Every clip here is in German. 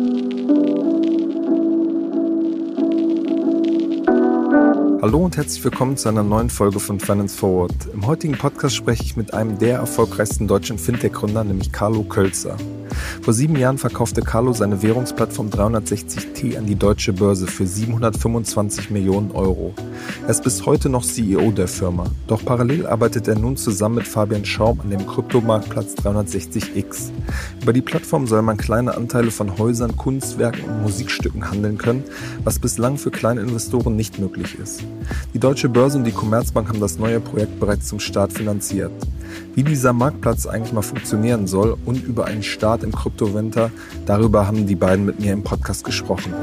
Thank you. Hallo und herzlich willkommen zu einer neuen Folge von Finance Forward. Im heutigen Podcast spreche ich mit einem der erfolgreichsten deutschen Fintech-Gründer, nämlich Carlo Kölzer. Vor sieben Jahren verkaufte Carlo seine Währungsplattform 360T an die deutsche Börse für 725 Millionen Euro. Er ist bis heute noch CEO der Firma. Doch parallel arbeitet er nun zusammen mit Fabian Schaum an dem Kryptomarktplatz 360X. Über die Plattform soll man kleine Anteile von Häusern, Kunstwerken und Musikstücken handeln können, was bislang für kleine Investoren nicht möglich ist. Die Deutsche Börse und die Commerzbank haben das neue Projekt bereits zum Start finanziert. Wie dieser Marktplatz eigentlich mal funktionieren soll und über einen Start im Kryptowinter, darüber haben die beiden mit mir im Podcast gesprochen.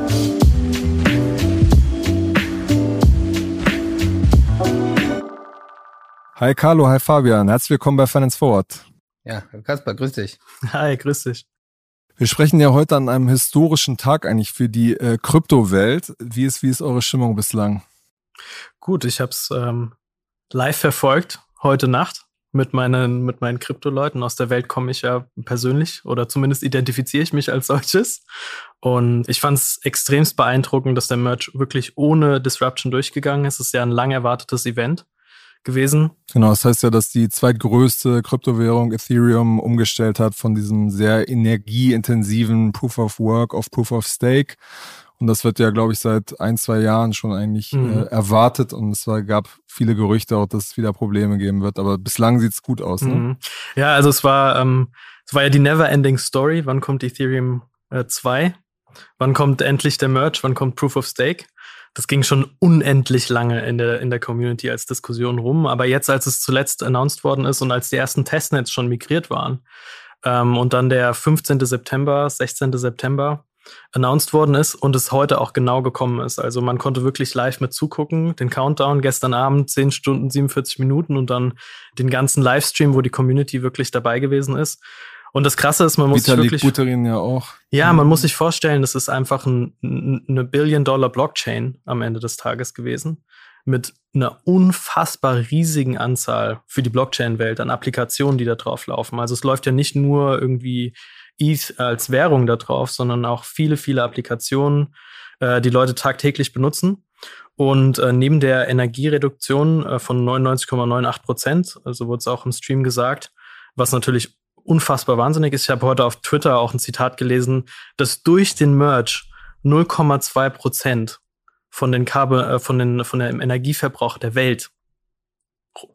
Hi Carlo, hi Fabian, herzlich willkommen bei Finance Forward. Ja, Kasper, grüß dich. Hi, grüß dich. Wir sprechen ja heute an einem historischen Tag eigentlich für die äh, Kryptowelt. Wie ist, wie ist eure Stimmung bislang? Gut, ich habe es ähm, live verfolgt heute Nacht mit meinen mit meinen Krypto-Leuten aus der Welt komme ich ja persönlich oder zumindest identifiziere ich mich als solches und ich fand es extremst beeindruckend, dass der Merch wirklich ohne Disruption durchgegangen ist. Es ist ja ein lang erwartetes Event gewesen. Genau, das heißt ja, dass die zweitgrößte Kryptowährung Ethereum umgestellt hat von diesem sehr energieintensiven Proof of Work auf Proof of Stake und das wird ja, glaube ich, seit ein, zwei Jahren schon eigentlich mhm. äh, erwartet. Und es war, gab viele Gerüchte auch, dass es wieder Probleme geben wird. Aber bislang sieht es gut aus. Ne? Mhm. Ja, also es war, ähm, es war ja die Never-Ending Story. Wann kommt Ethereum äh, 2? Wann kommt endlich der Merge? Wann kommt Proof of Stake? Das ging schon unendlich lange in der, in der Community als Diskussion rum. Aber jetzt, als es zuletzt announced worden ist und als die ersten Testnets schon migriert waren, ähm, und dann der 15. September, 16. September, announced worden ist und es heute auch genau gekommen ist. Also man konnte wirklich live mit zugucken, den Countdown gestern Abend 10 Stunden 47 Minuten und dann den ganzen Livestream, wo die Community wirklich dabei gewesen ist. Und das Krasse ist, man muss Vitalik sich wirklich, Buterin ja auch. Ja, man muss sich vorstellen, das ist einfach ein, eine Billion-Dollar-Blockchain am Ende des Tages gewesen mit einer unfassbar riesigen Anzahl für die Blockchain-Welt an Applikationen, die da drauf laufen. Also es läuft ja nicht nur irgendwie ETH als Währung da drauf, sondern auch viele, viele Applikationen, äh, die Leute tagtäglich benutzen. Und äh, neben der Energiereduktion äh, von 99,98 Prozent, also wurde es auch im Stream gesagt, was natürlich unfassbar wahnsinnig ist. Ich habe heute auf Twitter auch ein Zitat gelesen, dass durch den Merge 0,2 Prozent von den Kabel, äh, von den, von dem Energieverbrauch der Welt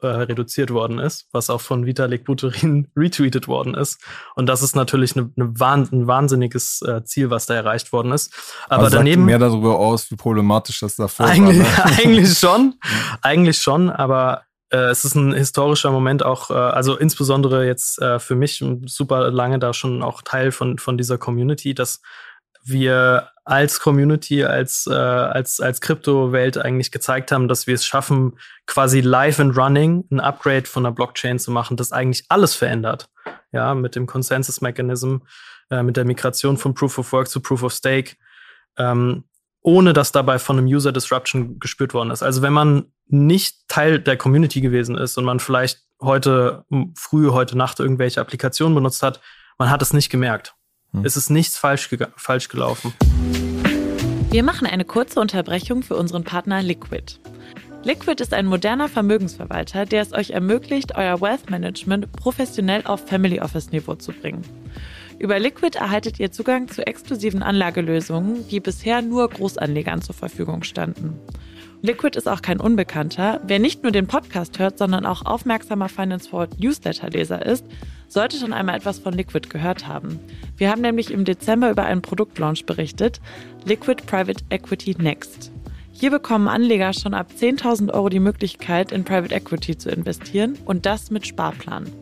äh, reduziert worden ist, was auch von Vitalik Buterin retweetet worden ist. Und das ist natürlich eine, eine wahn, ein wahnsinniges äh, Ziel, was da erreicht worden ist. Aber, Aber daneben mehr darüber aus, wie problematisch das davor eigentlich, war. Ne? eigentlich schon, eigentlich schon. Aber äh, es ist ein historischer Moment auch, äh, also insbesondere jetzt äh, für mich super lange da schon auch Teil von von dieser Community, dass wir als Community, als, äh, als, als Kryptowelt eigentlich gezeigt haben, dass wir es schaffen, quasi live and running ein Upgrade von der Blockchain zu machen, das eigentlich alles verändert. Ja, mit dem Consensus Mechanism, äh, mit der Migration von Proof of Work zu Proof of Stake, ähm, ohne dass dabei von einem User Disruption gespürt worden ist. Also wenn man nicht Teil der Community gewesen ist und man vielleicht heute früh, heute Nacht irgendwelche Applikationen benutzt hat, man hat es nicht gemerkt. Hm. Es ist nichts falsch, falsch gelaufen. Wir machen eine kurze Unterbrechung für unseren Partner Liquid. Liquid ist ein moderner Vermögensverwalter, der es euch ermöglicht, euer Wealth Management professionell auf Family Office Niveau zu bringen. Über Liquid erhaltet ihr Zugang zu exklusiven Anlagelösungen, die bisher nur Großanlegern zur Verfügung standen. Liquid ist auch kein Unbekannter. Wer nicht nur den Podcast hört, sondern auch aufmerksamer Finance Forward Newsletter-Leser ist, sollte schon einmal etwas von Liquid gehört haben. Wir haben nämlich im Dezember über einen Produktlaunch berichtet, Liquid Private Equity Next. Hier bekommen Anleger schon ab 10.000 Euro die Möglichkeit, in Private Equity zu investieren und das mit Sparplan.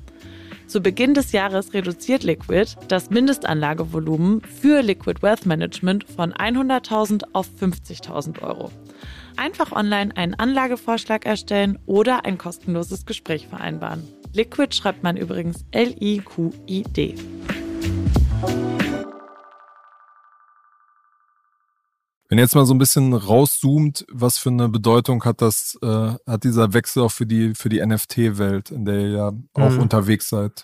Zu Beginn des Jahres reduziert Liquid das Mindestanlagevolumen für Liquid Wealth Management von 100.000 auf 50.000 Euro. Einfach online einen Anlagevorschlag erstellen oder ein kostenloses Gespräch vereinbaren. Liquid schreibt man übrigens L-I-Q-I-D. Wenn ihr jetzt mal so ein bisschen rauszoomt, was für eine Bedeutung hat das, äh, hat dieser Wechsel auch für die, für die NFT-Welt, in der ihr ja auch mhm. unterwegs seid?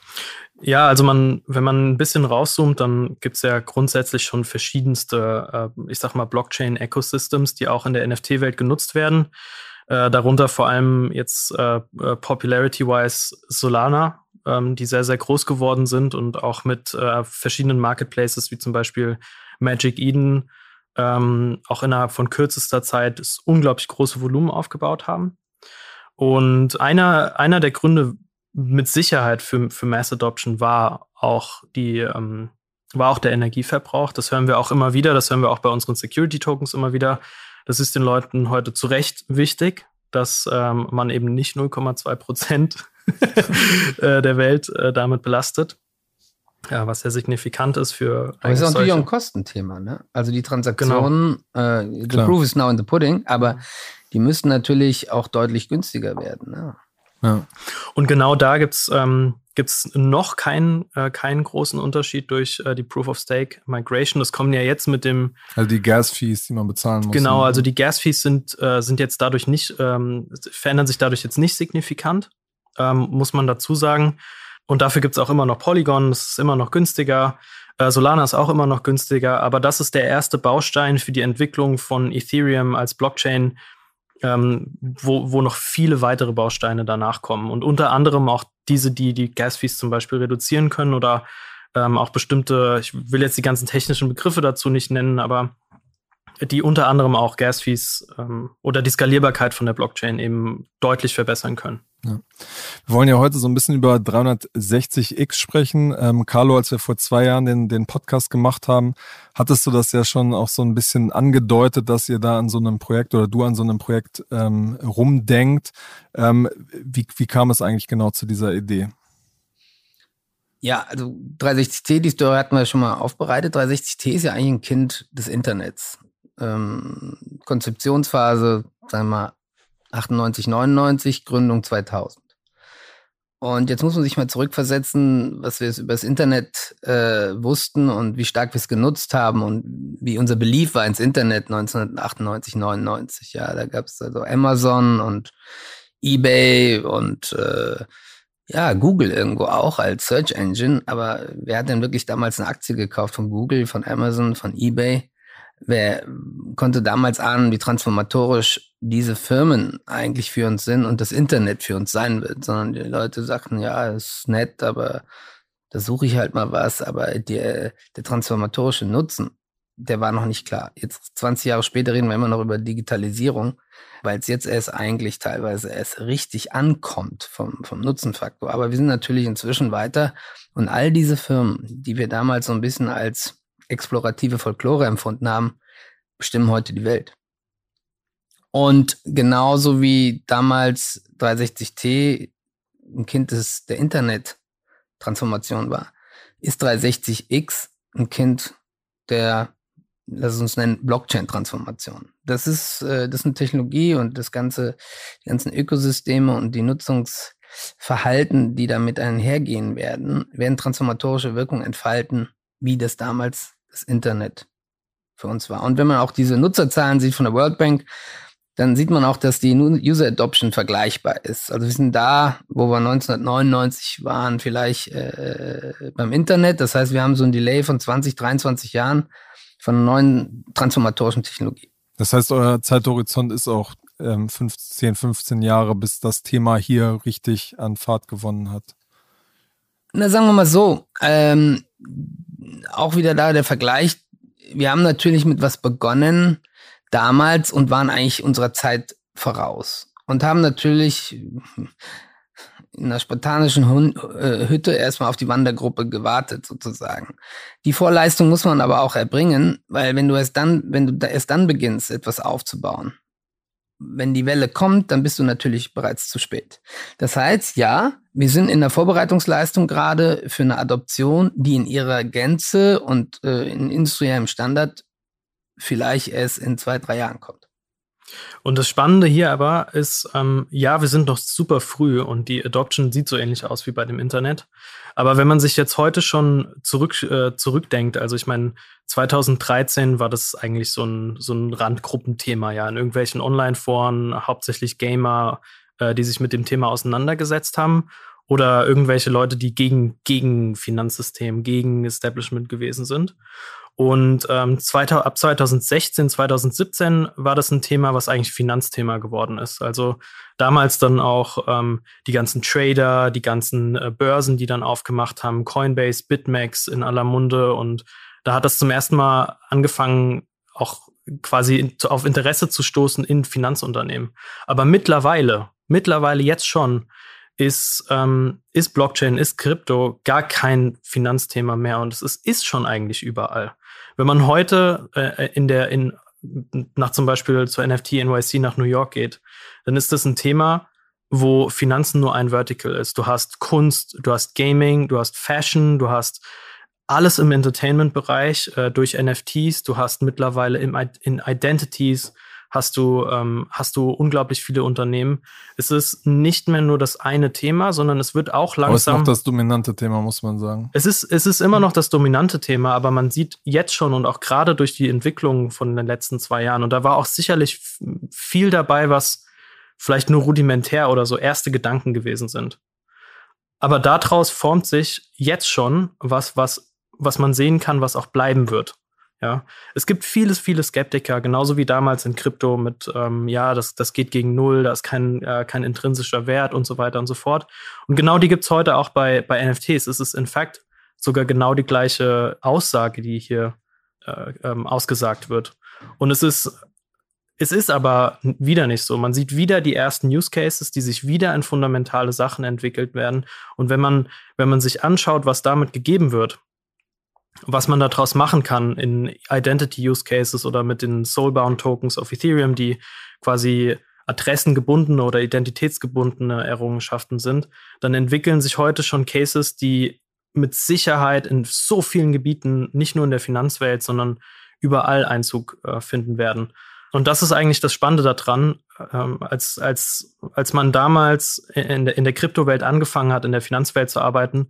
Ja, also man, wenn man ein bisschen rauszoomt, dann gibt's ja grundsätzlich schon verschiedenste, äh, ich sag mal, Blockchain-Ecosystems, die auch in der NFT-Welt genutzt werden. Äh, darunter vor allem jetzt äh, äh, Popularity-wise Solana, ähm, die sehr, sehr groß geworden sind und auch mit äh, verschiedenen Marketplaces wie zum Beispiel Magic Eden ähm, auch innerhalb von kürzester Zeit das unglaublich große Volumen aufgebaut haben. Und einer, einer der Gründe mit Sicherheit für, für Mass Adoption war auch die, ähm, war auch der Energieverbrauch. Das hören wir auch immer wieder. Das hören wir auch bei unseren Security Tokens immer wieder. Das ist den Leuten heute zu Recht wichtig, dass ähm, man eben nicht 0,2 Prozent äh, der Welt äh, damit belastet. Ja, was sehr signifikant ist für. Aber es ist natürlich auch ein Kostenthema, ne? Also die Transaktionen, genau. äh, the proof is now in the pudding, aber die müssen natürlich auch deutlich günstiger werden. Ne? Ja. Und genau da gibt's ähm, gibt's noch keinen, äh, keinen großen Unterschied durch äh, die Proof of Stake Migration. Das kommen ja jetzt mit dem. Also die Gas-Fees, die man bezahlen muss. Genau, ne? also die Gas-Fees sind, äh, sind jetzt dadurch nicht, ähm, verändern sich dadurch jetzt nicht signifikant, ähm, muss man dazu sagen. Und dafür gibt's auch immer noch Polygon, das ist immer noch günstiger. Äh, Solana ist auch immer noch günstiger, aber das ist der erste Baustein für die Entwicklung von Ethereum als Blockchain, ähm, wo, wo noch viele weitere Bausteine danach kommen. Und unter anderem auch diese, die die Gas-Fees zum Beispiel reduzieren können oder ähm, auch bestimmte, ich will jetzt die ganzen technischen Begriffe dazu nicht nennen, aber die unter anderem auch Gas-Fees ähm, oder die Skalierbarkeit von der Blockchain eben deutlich verbessern können. Ja. Wir wollen ja heute so ein bisschen über 360x sprechen. Ähm, Carlo, als wir vor zwei Jahren den, den Podcast gemacht haben, hattest du das ja schon auch so ein bisschen angedeutet, dass ihr da an so einem Projekt oder du an so einem Projekt ähm, rumdenkt. Ähm, wie, wie kam es eigentlich genau zu dieser Idee? Ja, also 360T, die Story hatten wir schon mal aufbereitet. 360T ist ja eigentlich ein Kind des Internets. Ähm, Konzeptionsphase, sagen wir mal, 98, 99, Gründung 2000. Und jetzt muss man sich mal zurückversetzen, was wir über das Internet äh, wussten und wie stark wir es genutzt haben und wie unser Belief war ins Internet 1998, 99. Ja, da gab es also Amazon und eBay und äh, ja, Google irgendwo auch als Search Engine. Aber wer hat denn wirklich damals eine Aktie gekauft von Google, von Amazon, von eBay? Wer konnte damals ahnen, wie transformatorisch diese Firmen eigentlich für uns sind und das Internet für uns sein wird, sondern die Leute sagten, ja, ist nett, aber da suche ich halt mal was, aber der, der transformatorische Nutzen, der war noch nicht klar. Jetzt 20 Jahre später reden wir immer noch über Digitalisierung, weil es jetzt erst eigentlich teilweise erst richtig ankommt vom, vom Nutzenfaktor. Aber wir sind natürlich inzwischen weiter und all diese Firmen, die wir damals so ein bisschen als explorative Folklore empfunden haben, bestimmen heute die Welt. Und genauso wie damals 360T ein Kind des, der Internet-Transformation war, ist 360X ein Kind der, lass uns nennen, Blockchain-Transformation. Das ist, äh, das ist eine Technologie und das ganze, die ganzen Ökosysteme und die Nutzungsverhalten, die damit einhergehen werden, werden transformatorische Wirkung entfalten, wie das damals das Internet für uns war. Und wenn man auch diese Nutzerzahlen sieht von der World Bank, dann sieht man auch, dass die User Adoption vergleichbar ist. Also wir sind da, wo wir 1999 waren, vielleicht äh, beim Internet. Das heißt, wir haben so ein Delay von 20, 23 Jahren von neuen transformatorischen Technologie. Das heißt, euer Zeithorizont ist auch ähm, 15, 15 Jahre, bis das Thema hier richtig an Fahrt gewonnen hat. Na, sagen wir mal so, ähm, auch wieder da der Vergleich. Wir haben natürlich mit was begonnen damals und waren eigentlich unserer Zeit voraus und haben natürlich in einer spartanischen äh, Hütte erstmal auf die Wandergruppe gewartet sozusagen. Die Vorleistung muss man aber auch erbringen, weil wenn du erst dann, wenn du erst dann beginnst, etwas aufzubauen, wenn die Welle kommt, dann bist du natürlich bereits zu spät. Das heißt, ja, wir sind in der Vorbereitungsleistung gerade für eine Adoption, die in ihrer Gänze und äh, in industriellem Standard vielleicht erst in zwei, drei Jahren kommt. Und das Spannende hier aber ist, ähm, ja, wir sind noch super früh und die Adoption sieht so ähnlich aus wie bei dem Internet. Aber wenn man sich jetzt heute schon zurück, äh, zurückdenkt, also ich meine, 2013 war das eigentlich so ein, so ein Randgruppenthema, ja, in irgendwelchen Online-Foren, hauptsächlich Gamer, äh, die sich mit dem Thema auseinandergesetzt haben oder irgendwelche Leute, die gegen, gegen Finanzsystem, gegen Establishment gewesen sind. Und ähm, ab 2016, 2017 war das ein Thema, was eigentlich Finanzthema geworden ist. Also damals dann auch ähm, die ganzen Trader, die ganzen äh, Börsen, die dann aufgemacht haben, Coinbase, BitMEX in aller Munde. Und da hat das zum ersten Mal angefangen, auch quasi auf Interesse zu stoßen in Finanzunternehmen. Aber mittlerweile, mittlerweile jetzt schon, ist, ähm, ist Blockchain, ist Krypto gar kein Finanzthema mehr und es ist, ist schon eigentlich überall. Wenn man heute äh, in der, in, nach zum Beispiel zur NFT NYC nach New York geht, dann ist das ein Thema, wo Finanzen nur ein Vertical ist. Du hast Kunst, du hast Gaming, du hast Fashion, du hast alles im Entertainment-Bereich äh, durch NFTs, du hast mittlerweile im, in Identities, hast du, ähm, hast du unglaublich viele Unternehmen. Es ist nicht mehr nur das eine Thema, sondern es wird auch langsam. Aber es ist noch das dominante Thema, muss man sagen. Es ist, es ist immer noch das dominante Thema, aber man sieht jetzt schon und auch gerade durch die Entwicklung von den letzten zwei Jahren, und da war auch sicherlich viel dabei, was vielleicht nur rudimentär oder so erste Gedanken gewesen sind. Aber daraus formt sich jetzt schon was, was, was man sehen kann, was auch bleiben wird. Ja, es gibt vieles, viele Skeptiker, genauso wie damals in Krypto mit, ähm, ja, das, das geht gegen Null, da ist kein, äh, kein intrinsischer Wert und so weiter und so fort. Und genau die gibt's heute auch bei, bei NFTs. Es ist in fact sogar genau die gleiche Aussage, die hier äh, ähm, ausgesagt wird. Und es ist, es ist aber wieder nicht so. Man sieht wieder die ersten Use Cases, die sich wieder in fundamentale Sachen entwickelt werden. Und wenn man, wenn man sich anschaut, was damit gegeben wird, was man daraus machen kann in Identity Use Cases oder mit den Soulbound Tokens auf Ethereum, die quasi adressengebundene oder identitätsgebundene Errungenschaften sind, dann entwickeln sich heute schon Cases, die mit Sicherheit in so vielen Gebieten, nicht nur in der Finanzwelt, sondern überall Einzug äh, finden werden. Und das ist eigentlich das Spannende daran, ähm, als, als, als man damals in der, in der Kryptowelt angefangen hat, in der Finanzwelt zu arbeiten,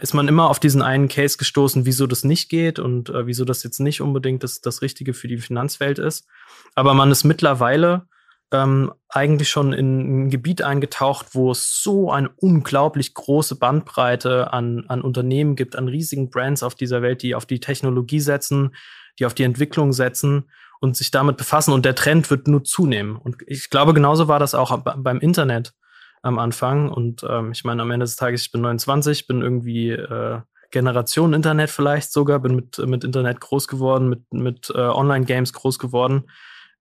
ist man immer auf diesen einen Case gestoßen, wieso das nicht geht und äh, wieso das jetzt nicht unbedingt das, das Richtige für die Finanzwelt ist. Aber man ist mittlerweile ähm, eigentlich schon in ein Gebiet eingetaucht, wo es so eine unglaublich große Bandbreite an, an Unternehmen gibt, an riesigen Brands auf dieser Welt, die auf die Technologie setzen, die auf die Entwicklung setzen und sich damit befassen. Und der Trend wird nur zunehmen. Und ich glaube, genauso war das auch beim Internet am Anfang. Und ähm, ich meine, am Ende des Tages, ich bin 29, bin irgendwie äh, Generation Internet vielleicht sogar, bin mit, mit Internet groß geworden, mit, mit äh, Online-Games groß geworden.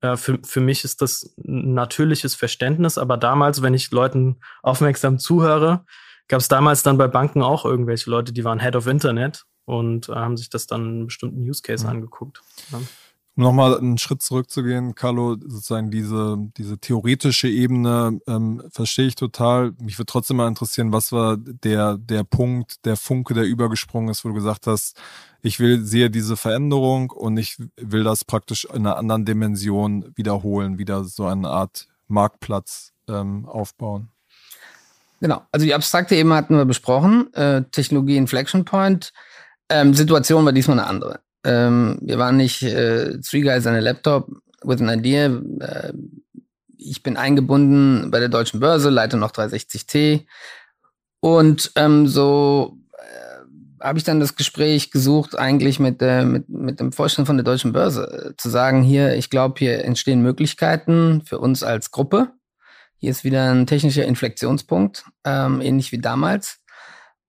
Äh, für, für mich ist das ein natürliches Verständnis, aber damals, wenn ich Leuten aufmerksam zuhöre, gab es damals dann bei Banken auch irgendwelche Leute, die waren Head of Internet und äh, haben sich das dann einen bestimmten Use Case mhm. angeguckt. Ja. Um nochmal einen Schritt zurückzugehen, Carlo, sozusagen diese, diese theoretische Ebene ähm, verstehe ich total. Mich würde trotzdem mal interessieren, was war der, der Punkt, der Funke, der übergesprungen ist, wo du gesagt hast, ich will, sehe diese Veränderung und ich will das praktisch in einer anderen Dimension wiederholen, wieder so eine Art Marktplatz ähm, aufbauen. Genau, also die abstrakte Ebene hatten wir besprochen, äh, Technologie Inflection Point. Ähm, Situation war diesmal eine andere. Ähm, wir waren nicht äh, Three Guys on a Laptop with an Idea. Äh, ich bin eingebunden bei der deutschen Börse, leite noch 360T. Und ähm, so äh, habe ich dann das Gespräch gesucht, eigentlich mit, äh, mit, mit dem Vorstand von der deutschen Börse, äh, zu sagen, hier, ich glaube, hier entstehen Möglichkeiten für uns als Gruppe. Hier ist wieder ein technischer Inflektionspunkt, ähm, ähnlich wie damals.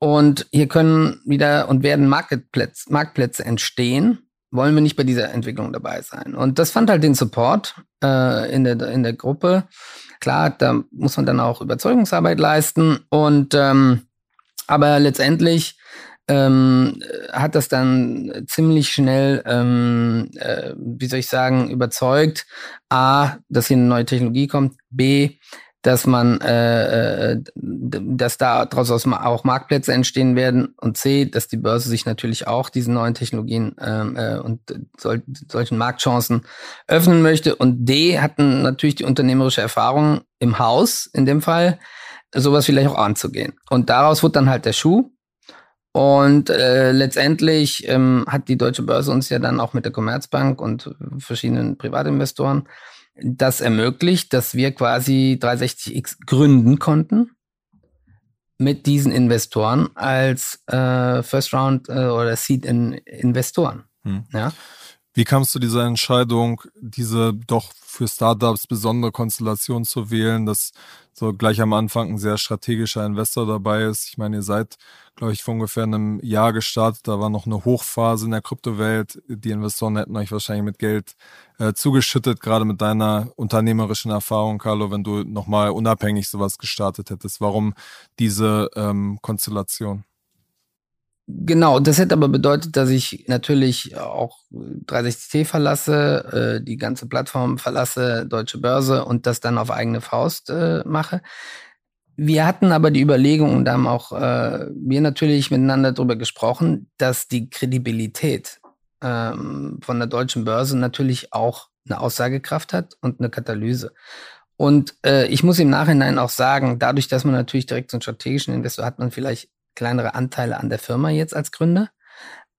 Und hier können wieder und werden Marktplätze, Marktplätze entstehen. Wollen wir nicht bei dieser Entwicklung dabei sein? Und das fand halt den Support äh, in, der, in der Gruppe. Klar, da muss man dann auch Überzeugungsarbeit leisten. Und ähm, aber letztendlich ähm, hat das dann ziemlich schnell, ähm, äh, wie soll ich sagen, überzeugt. A, dass hier eine neue Technologie kommt. B, dass man, äh, äh dass da daraus auch Marktplätze entstehen werden und C, dass die Börse sich natürlich auch diesen neuen Technologien ähm, äh, und sol solchen Marktchancen öffnen möchte. Und D hatten natürlich die unternehmerische Erfahrung im Haus in dem Fall sowas vielleicht auch anzugehen. Und daraus wird dann halt der Schuh. Und äh, letztendlich ähm, hat die Deutsche Börse uns ja dann auch mit der Commerzbank und verschiedenen Privatinvestoren das ermöglicht, dass wir quasi 360X gründen konnten mit diesen Investoren als äh, First Round äh, oder Seed in Investoren. Hm. Ja? Wie kamst du dieser Entscheidung, diese doch für Startups besondere Konstellation zu wählen, dass so gleich am Anfang ein sehr strategischer Investor dabei ist? Ich meine, ihr seid, glaube ich, vor ungefähr einem Jahr gestartet. Da war noch eine Hochphase in der Kryptowelt. Die Investoren hätten euch wahrscheinlich mit Geld äh, zugeschüttet, gerade mit deiner unternehmerischen Erfahrung, Carlo, wenn du nochmal unabhängig sowas gestartet hättest. Warum diese ähm, Konstellation? Genau, das hätte aber bedeutet, dass ich natürlich auch 360T verlasse, äh, die ganze Plattform verlasse, Deutsche Börse und das dann auf eigene Faust äh, mache. Wir hatten aber die Überlegung, und da haben auch äh, wir natürlich miteinander darüber gesprochen, dass die Kredibilität ähm, von der deutschen Börse natürlich auch eine Aussagekraft hat und eine Katalyse. Und äh, ich muss im Nachhinein auch sagen, dadurch, dass man natürlich direkt so einen strategischen Investor hat, man vielleicht kleinere Anteile an der Firma jetzt als Gründer.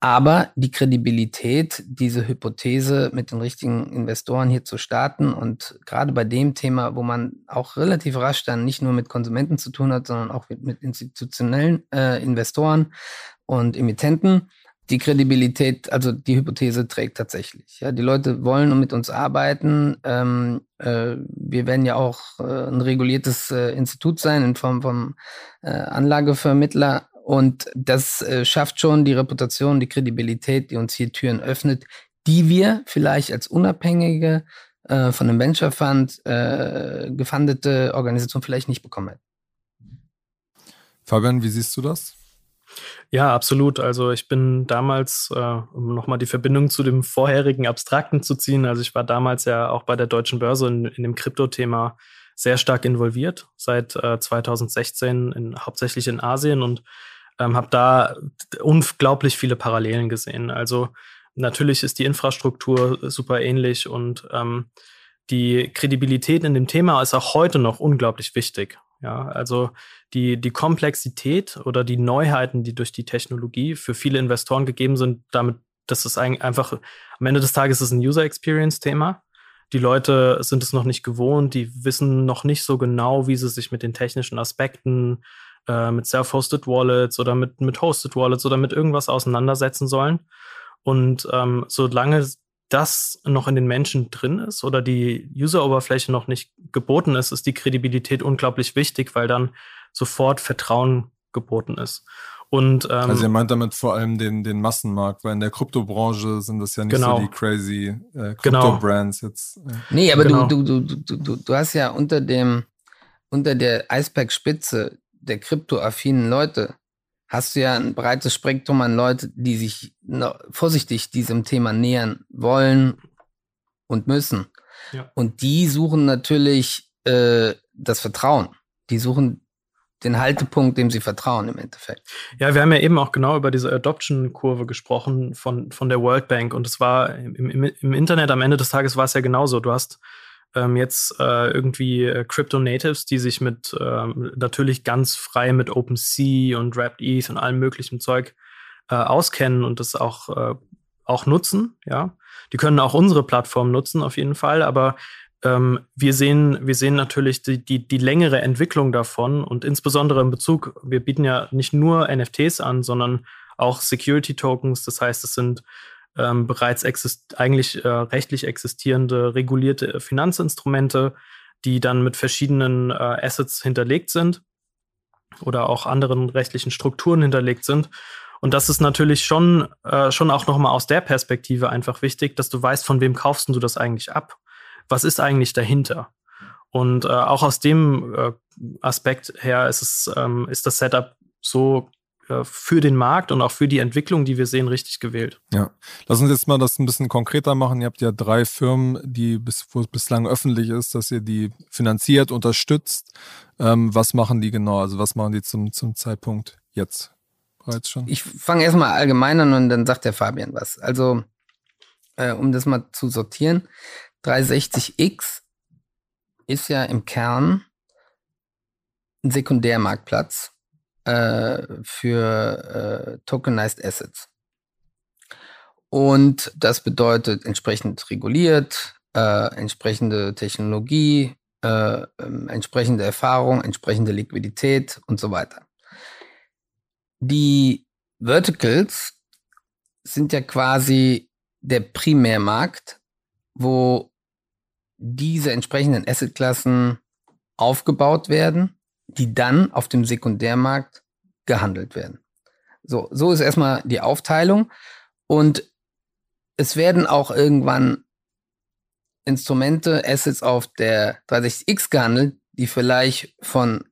Aber die Kredibilität, diese Hypothese mit den richtigen Investoren hier zu starten und gerade bei dem Thema, wo man auch relativ rasch dann nicht nur mit Konsumenten zu tun hat, sondern auch mit, mit institutionellen äh, Investoren und Emittenten, die Kredibilität, also die Hypothese trägt tatsächlich. Ja, die Leute wollen mit uns arbeiten. Ähm, äh, wir werden ja auch äh, ein reguliertes äh, Institut sein in Form vom äh, Anlagevermittler. Und das äh, schafft schon die Reputation, die Kredibilität, die uns hier Türen öffnet, die wir vielleicht als unabhängige äh, von einem Venture Fund gefundete Organisation vielleicht nicht bekommen hätten. Fabian, wie siehst du das? Ja, absolut. Also ich bin damals, äh, um nochmal die Verbindung zu dem vorherigen Abstrakten zu ziehen, also ich war damals ja auch bei der Deutschen Börse in, in dem Krypto-Thema sehr stark involviert, seit äh, 2016 in, hauptsächlich in Asien und ähm, habe da unglaublich viele Parallelen gesehen. Also natürlich ist die Infrastruktur super ähnlich und ähm, die Kredibilität in dem Thema ist auch heute noch unglaublich wichtig. Ja, also die, die Komplexität oder die Neuheiten, die durch die Technologie für viele Investoren gegeben sind, damit, das ist einfach, am Ende des Tages ist ein User Experience Thema. Die Leute sind es noch nicht gewohnt, die wissen noch nicht so genau, wie sie sich mit den technischen Aspekten, äh, mit Self-Hosted Wallets oder mit, mit Hosted Wallets oder mit irgendwas auseinandersetzen sollen. Und ähm, solange das noch in den Menschen drin ist oder die User-Oberfläche noch nicht geboten ist, ist die Kredibilität unglaublich wichtig, weil dann sofort Vertrauen geboten ist. Und, ähm, also ihr meint damit vor allem den, den Massenmarkt, weil in der Kryptobranche sind das ja nicht genau. so die crazy äh, Krypto-Brands genau. jetzt. Äh. Nee, aber genau. du, du, du, du, du hast ja unter dem, unter der Eisbergspitze der kryptoaffinen Leute hast du ja ein breites Spektrum an Leute, die sich vorsichtig diesem Thema nähern wollen und müssen. Ja. Und die suchen natürlich äh, das Vertrauen. Die suchen den Haltepunkt, dem sie vertrauen im Endeffekt. Ja, wir haben ja eben auch genau über diese Adoption-Kurve gesprochen von, von der World Bank. Und es war im, im, im Internet am Ende des Tages war es ja genauso. Du hast ähm, jetzt äh, irgendwie äh, Crypto Natives, die sich mit ähm, natürlich ganz frei mit OpenSea und Wrapped ETH und allem möglichen Zeug äh, auskennen und das auch, äh, auch nutzen, ja. Die können auch unsere Plattform nutzen, auf jeden Fall, aber ähm, wir sehen, wir sehen natürlich die, die, die längere Entwicklung davon und insbesondere in Bezug, wir bieten ja nicht nur NFTs an, sondern auch Security Tokens. Das heißt, es sind ähm, bereits exist eigentlich äh, rechtlich existierende regulierte Finanzinstrumente, die dann mit verschiedenen äh, Assets hinterlegt sind oder auch anderen rechtlichen Strukturen hinterlegt sind. Und das ist natürlich schon, äh, schon auch nochmal aus der Perspektive einfach wichtig, dass du weißt, von wem kaufst du das eigentlich ab? Was ist eigentlich dahinter? Und äh, auch aus dem äh, Aspekt her ist es, ähm, ist das Setup so äh, für den Markt und auch für die Entwicklung, die wir sehen, richtig gewählt. Ja, lass uns jetzt mal das ein bisschen konkreter machen. Ihr habt ja drei Firmen, die bis, wo es bislang öffentlich ist, dass ihr die finanziert, unterstützt. Ähm, was machen die genau? Also was machen die zum, zum Zeitpunkt jetzt bereits schon? Ich fange erstmal allgemein an und dann sagt der Fabian was. Also, äh, um das mal zu sortieren, 360X ist ja im Kern ein Sekundärmarktplatz äh, für äh, Tokenized Assets. Und das bedeutet entsprechend reguliert, äh, entsprechende Technologie, äh, ähm, entsprechende Erfahrung, entsprechende Liquidität und so weiter. Die Verticals sind ja quasi der Primärmarkt, wo diese entsprechenden Assetklassen aufgebaut werden die dann auf dem Sekundärmarkt gehandelt werden. So, so ist erstmal die Aufteilung. Und es werden auch irgendwann Instrumente, Assets auf der 360X gehandelt, die vielleicht von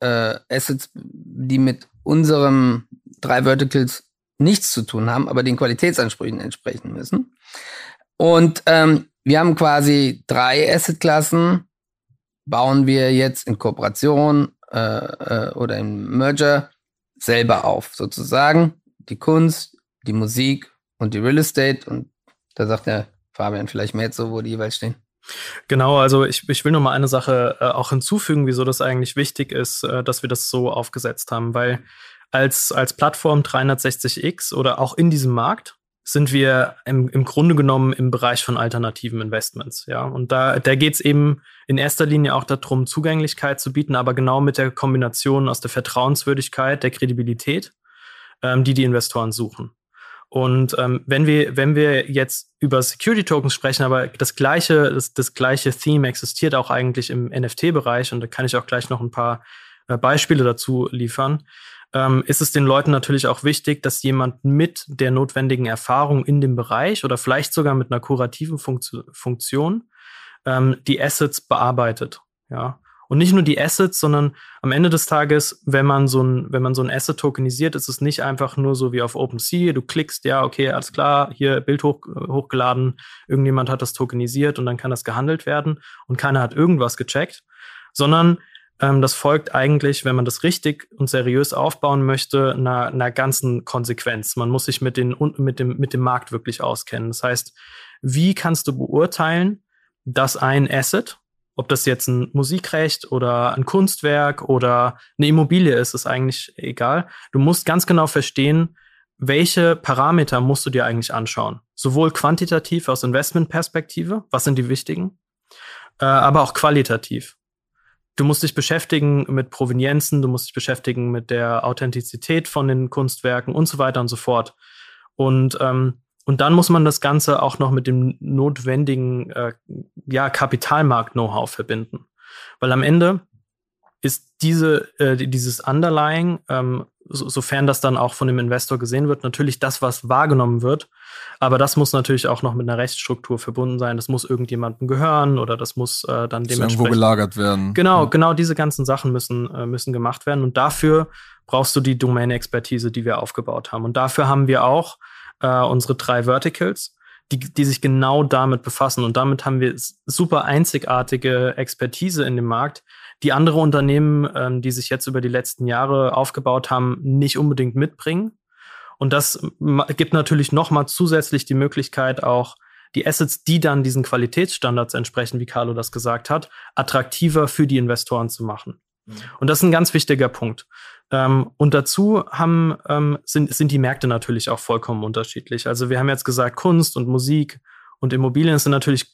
äh, Assets, die mit unserem drei Verticals nichts zu tun haben, aber den Qualitätsansprüchen entsprechen müssen. Und ähm, wir haben quasi drei Assetklassen, bauen wir jetzt in Kooperation äh, äh, oder im Merger selber auf, sozusagen. Die Kunst, die Musik und die Real Estate. Und da sagt der Fabian vielleicht mehr zu, wo die jeweils stehen. Genau, also ich, ich will noch mal eine Sache äh, auch hinzufügen, wieso das eigentlich wichtig ist, äh, dass wir das so aufgesetzt haben, weil als, als Plattform 360x oder auch in diesem Markt sind wir im, im Grunde genommen im Bereich von alternativen Investments. Ja, und da, da geht es eben in erster Linie auch darum, Zugänglichkeit zu bieten, aber genau mit der Kombination aus der Vertrauenswürdigkeit, der Kredibilität, ähm, die die Investoren suchen. Und ähm, wenn wir wenn wir jetzt über Security Tokens sprechen, aber das gleiche das, das gleiche Theme existiert auch eigentlich im NFT-Bereich und da kann ich auch gleich noch ein paar äh, Beispiele dazu liefern ähm, ist es den Leuten natürlich auch wichtig, dass jemand mit der notwendigen Erfahrung in dem Bereich oder vielleicht sogar mit einer kurativen Funktio Funktion ähm, die Assets bearbeitet. Ja. Und nicht nur die Assets, sondern am Ende des Tages, wenn man so ein, wenn man so ein Asset tokenisiert, ist es nicht einfach nur so wie auf OpenSea. Du klickst, ja, okay, alles klar, hier Bild hoch, hochgeladen, irgendjemand hat das tokenisiert und dann kann das gehandelt werden und keiner hat irgendwas gecheckt, sondern das folgt eigentlich, wenn man das richtig und seriös aufbauen möchte, einer, einer ganzen Konsequenz. Man muss sich mit, den, mit, dem, mit dem Markt wirklich auskennen. Das heißt, wie kannst du beurteilen, dass ein Asset, ob das jetzt ein Musikrecht oder ein Kunstwerk oder eine Immobilie ist, ist eigentlich egal. Du musst ganz genau verstehen, welche Parameter musst du dir eigentlich anschauen. Sowohl quantitativ aus Investmentperspektive, was sind die wichtigen, äh, aber auch qualitativ du musst dich beschäftigen mit Provenienzen, du musst dich beschäftigen mit der Authentizität von den Kunstwerken und so weiter und so fort. Und, ähm, und dann muss man das Ganze auch noch mit dem notwendigen äh, ja, Kapitalmarkt-Know-how verbinden. Weil am Ende ist diese, äh, dieses Underlying, ähm, so, sofern das dann auch von dem Investor gesehen wird, natürlich das, was wahrgenommen wird. Aber das muss natürlich auch noch mit einer Rechtsstruktur verbunden sein. Das muss irgendjemandem gehören oder das muss äh, dann dementsprechend irgendwo gelagert werden. Genau, ja. genau diese ganzen Sachen müssen äh, müssen gemacht werden und dafür brauchst du die Domain-Expertise, die wir aufgebaut haben. Und dafür haben wir auch äh, unsere drei Verticals, die, die sich genau damit befassen. Und damit haben wir super einzigartige Expertise in dem Markt, die andere Unternehmen, ähm, die sich jetzt über die letzten Jahre aufgebaut haben, nicht unbedingt mitbringen. Und das gibt natürlich nochmal zusätzlich die Möglichkeit, auch die Assets, die dann diesen Qualitätsstandards entsprechen, wie Carlo das gesagt hat, attraktiver für die Investoren zu machen. Mhm. Und das ist ein ganz wichtiger Punkt. Ähm, und dazu haben, ähm, sind, sind die Märkte natürlich auch vollkommen unterschiedlich. Also wir haben jetzt gesagt, Kunst und Musik und Immobilien sind natürlich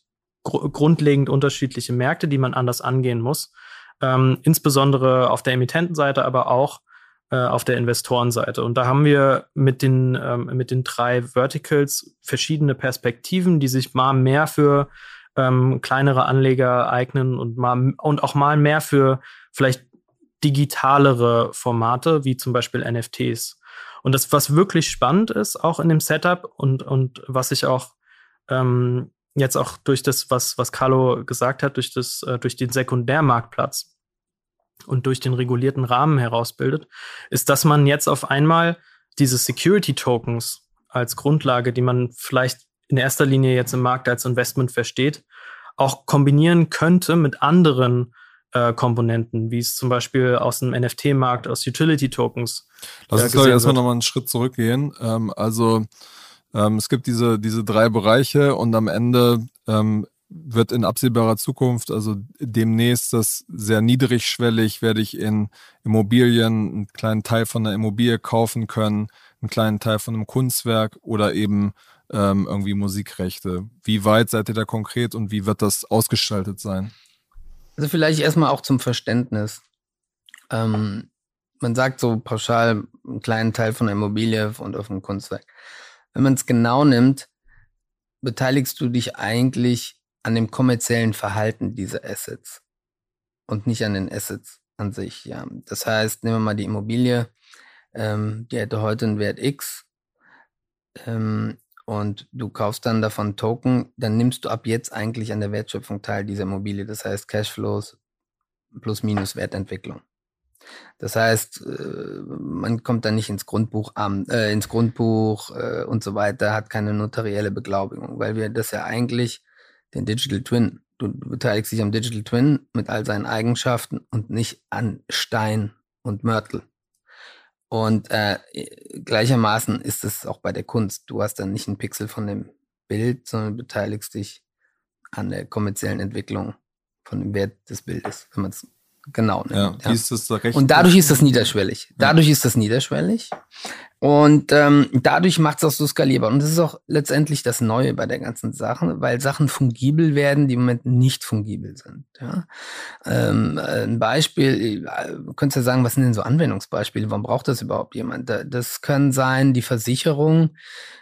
gr grundlegend unterschiedliche Märkte, die man anders angehen muss ähm, insbesondere auf der Emittentenseite, aber auch auf der Investorenseite. Und da haben wir mit den, ähm, mit den drei Verticals verschiedene Perspektiven, die sich mal mehr für ähm, kleinere Anleger eignen und mal und auch mal mehr für vielleicht digitalere Formate, wie zum Beispiel NFTs. Und das, was wirklich spannend ist, auch in dem Setup und, und was ich auch ähm, jetzt auch durch das, was, was Carlo gesagt hat, durch, das, äh, durch den Sekundärmarktplatz, und durch den regulierten Rahmen herausbildet, ist, dass man jetzt auf einmal diese Security Tokens als Grundlage, die man vielleicht in erster Linie jetzt im Markt als Investment versteht, auch kombinieren könnte mit anderen äh, Komponenten, wie es zum Beispiel aus dem NFT-Markt, aus Utility-Tokens. Lass uns gleich erstmal nochmal einen Schritt zurückgehen. Ähm, also ähm, es gibt diese, diese drei Bereiche und am Ende ähm, wird in absehbarer Zukunft, also demnächst das sehr niedrigschwellig, werde ich in Immobilien einen kleinen Teil von der Immobilie kaufen können, einen kleinen Teil von einem Kunstwerk oder eben ähm, irgendwie Musikrechte. Wie weit seid ihr da konkret und wie wird das ausgestaltet sein? Also vielleicht erstmal auch zum Verständnis. Ähm, man sagt so pauschal einen kleinen Teil von der Immobilie und auf einem Kunstwerk. Wenn man es genau nimmt, beteiligst du dich eigentlich an dem kommerziellen Verhalten dieser Assets und nicht an den Assets an sich. Ja, das heißt, nehmen wir mal die Immobilie, ähm, die hätte heute einen Wert X ähm, und du kaufst dann davon Token, dann nimmst du ab jetzt eigentlich an der Wertschöpfung teil dieser Immobilie. Das heißt Cashflows plus minus Wertentwicklung. Das heißt, äh, man kommt dann nicht ins Grundbuch, äh, ins Grundbuch äh, und so weiter, hat keine notarielle Beglaubigung, weil wir das ja eigentlich den Digital Twin, du beteiligst dich am Digital Twin mit all seinen Eigenschaften und nicht an Stein und Mörtel. Und äh, gleichermaßen ist es auch bei der Kunst. Du hast dann nicht einen Pixel von dem Bild, sondern beteiligst dich an der kommerziellen Entwicklung von dem Wert des Bildes, wenn man es genau nimmt. Ja, ja. Und dadurch ist das niederschwellig. Dadurch ja. ist das niederschwellig. Und ähm, dadurch macht es auch so skalierbar. Und das ist auch letztendlich das Neue bei der ganzen Sache, weil Sachen fungibel werden, die im Moment nicht fungibel sind. Ja? Ähm, ein Beispiel, äh, du könntest ja sagen, was sind denn so Anwendungsbeispiele? Warum braucht das überhaupt jemand? Das können sein die Versicherung,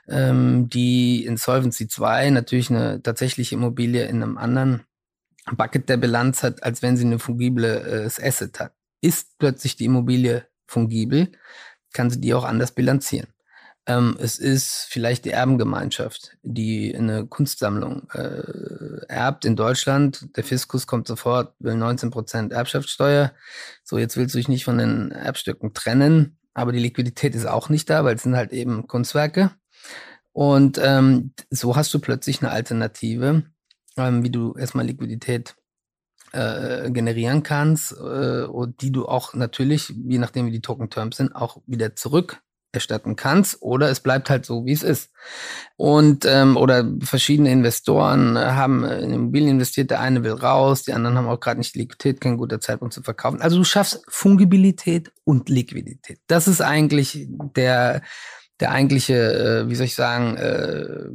ähm, die in Solvency 2 natürlich eine tatsächliche Immobilie in einem anderen Bucket der Bilanz hat, als wenn sie eine fungible äh, Asset hat. Ist plötzlich die Immobilie fungibel? kann sie die auch anders bilanzieren. Ähm, es ist vielleicht die Erbengemeinschaft, die eine Kunstsammlung äh, erbt in Deutschland. Der Fiskus kommt sofort, will 19 Prozent Erbschaftssteuer. So, jetzt willst du dich nicht von den Erbstücken trennen, aber die Liquidität ist auch nicht da, weil es sind halt eben Kunstwerke. Und ähm, so hast du plötzlich eine Alternative, ähm, wie du erstmal Liquidität äh, generieren kannst äh, und die du auch natürlich, je nachdem wie die Token Terms sind, auch wieder zurück erstatten kannst oder es bleibt halt so, wie es ist. Und ähm, oder verschiedene Investoren haben in Immobilien investiert, der eine will raus, die anderen haben auch gerade nicht Liquidität, kein guter Zeitpunkt zu verkaufen. Also du schaffst Fungibilität und Liquidität. Das ist eigentlich der der eigentliche, äh, wie soll ich sagen, äh,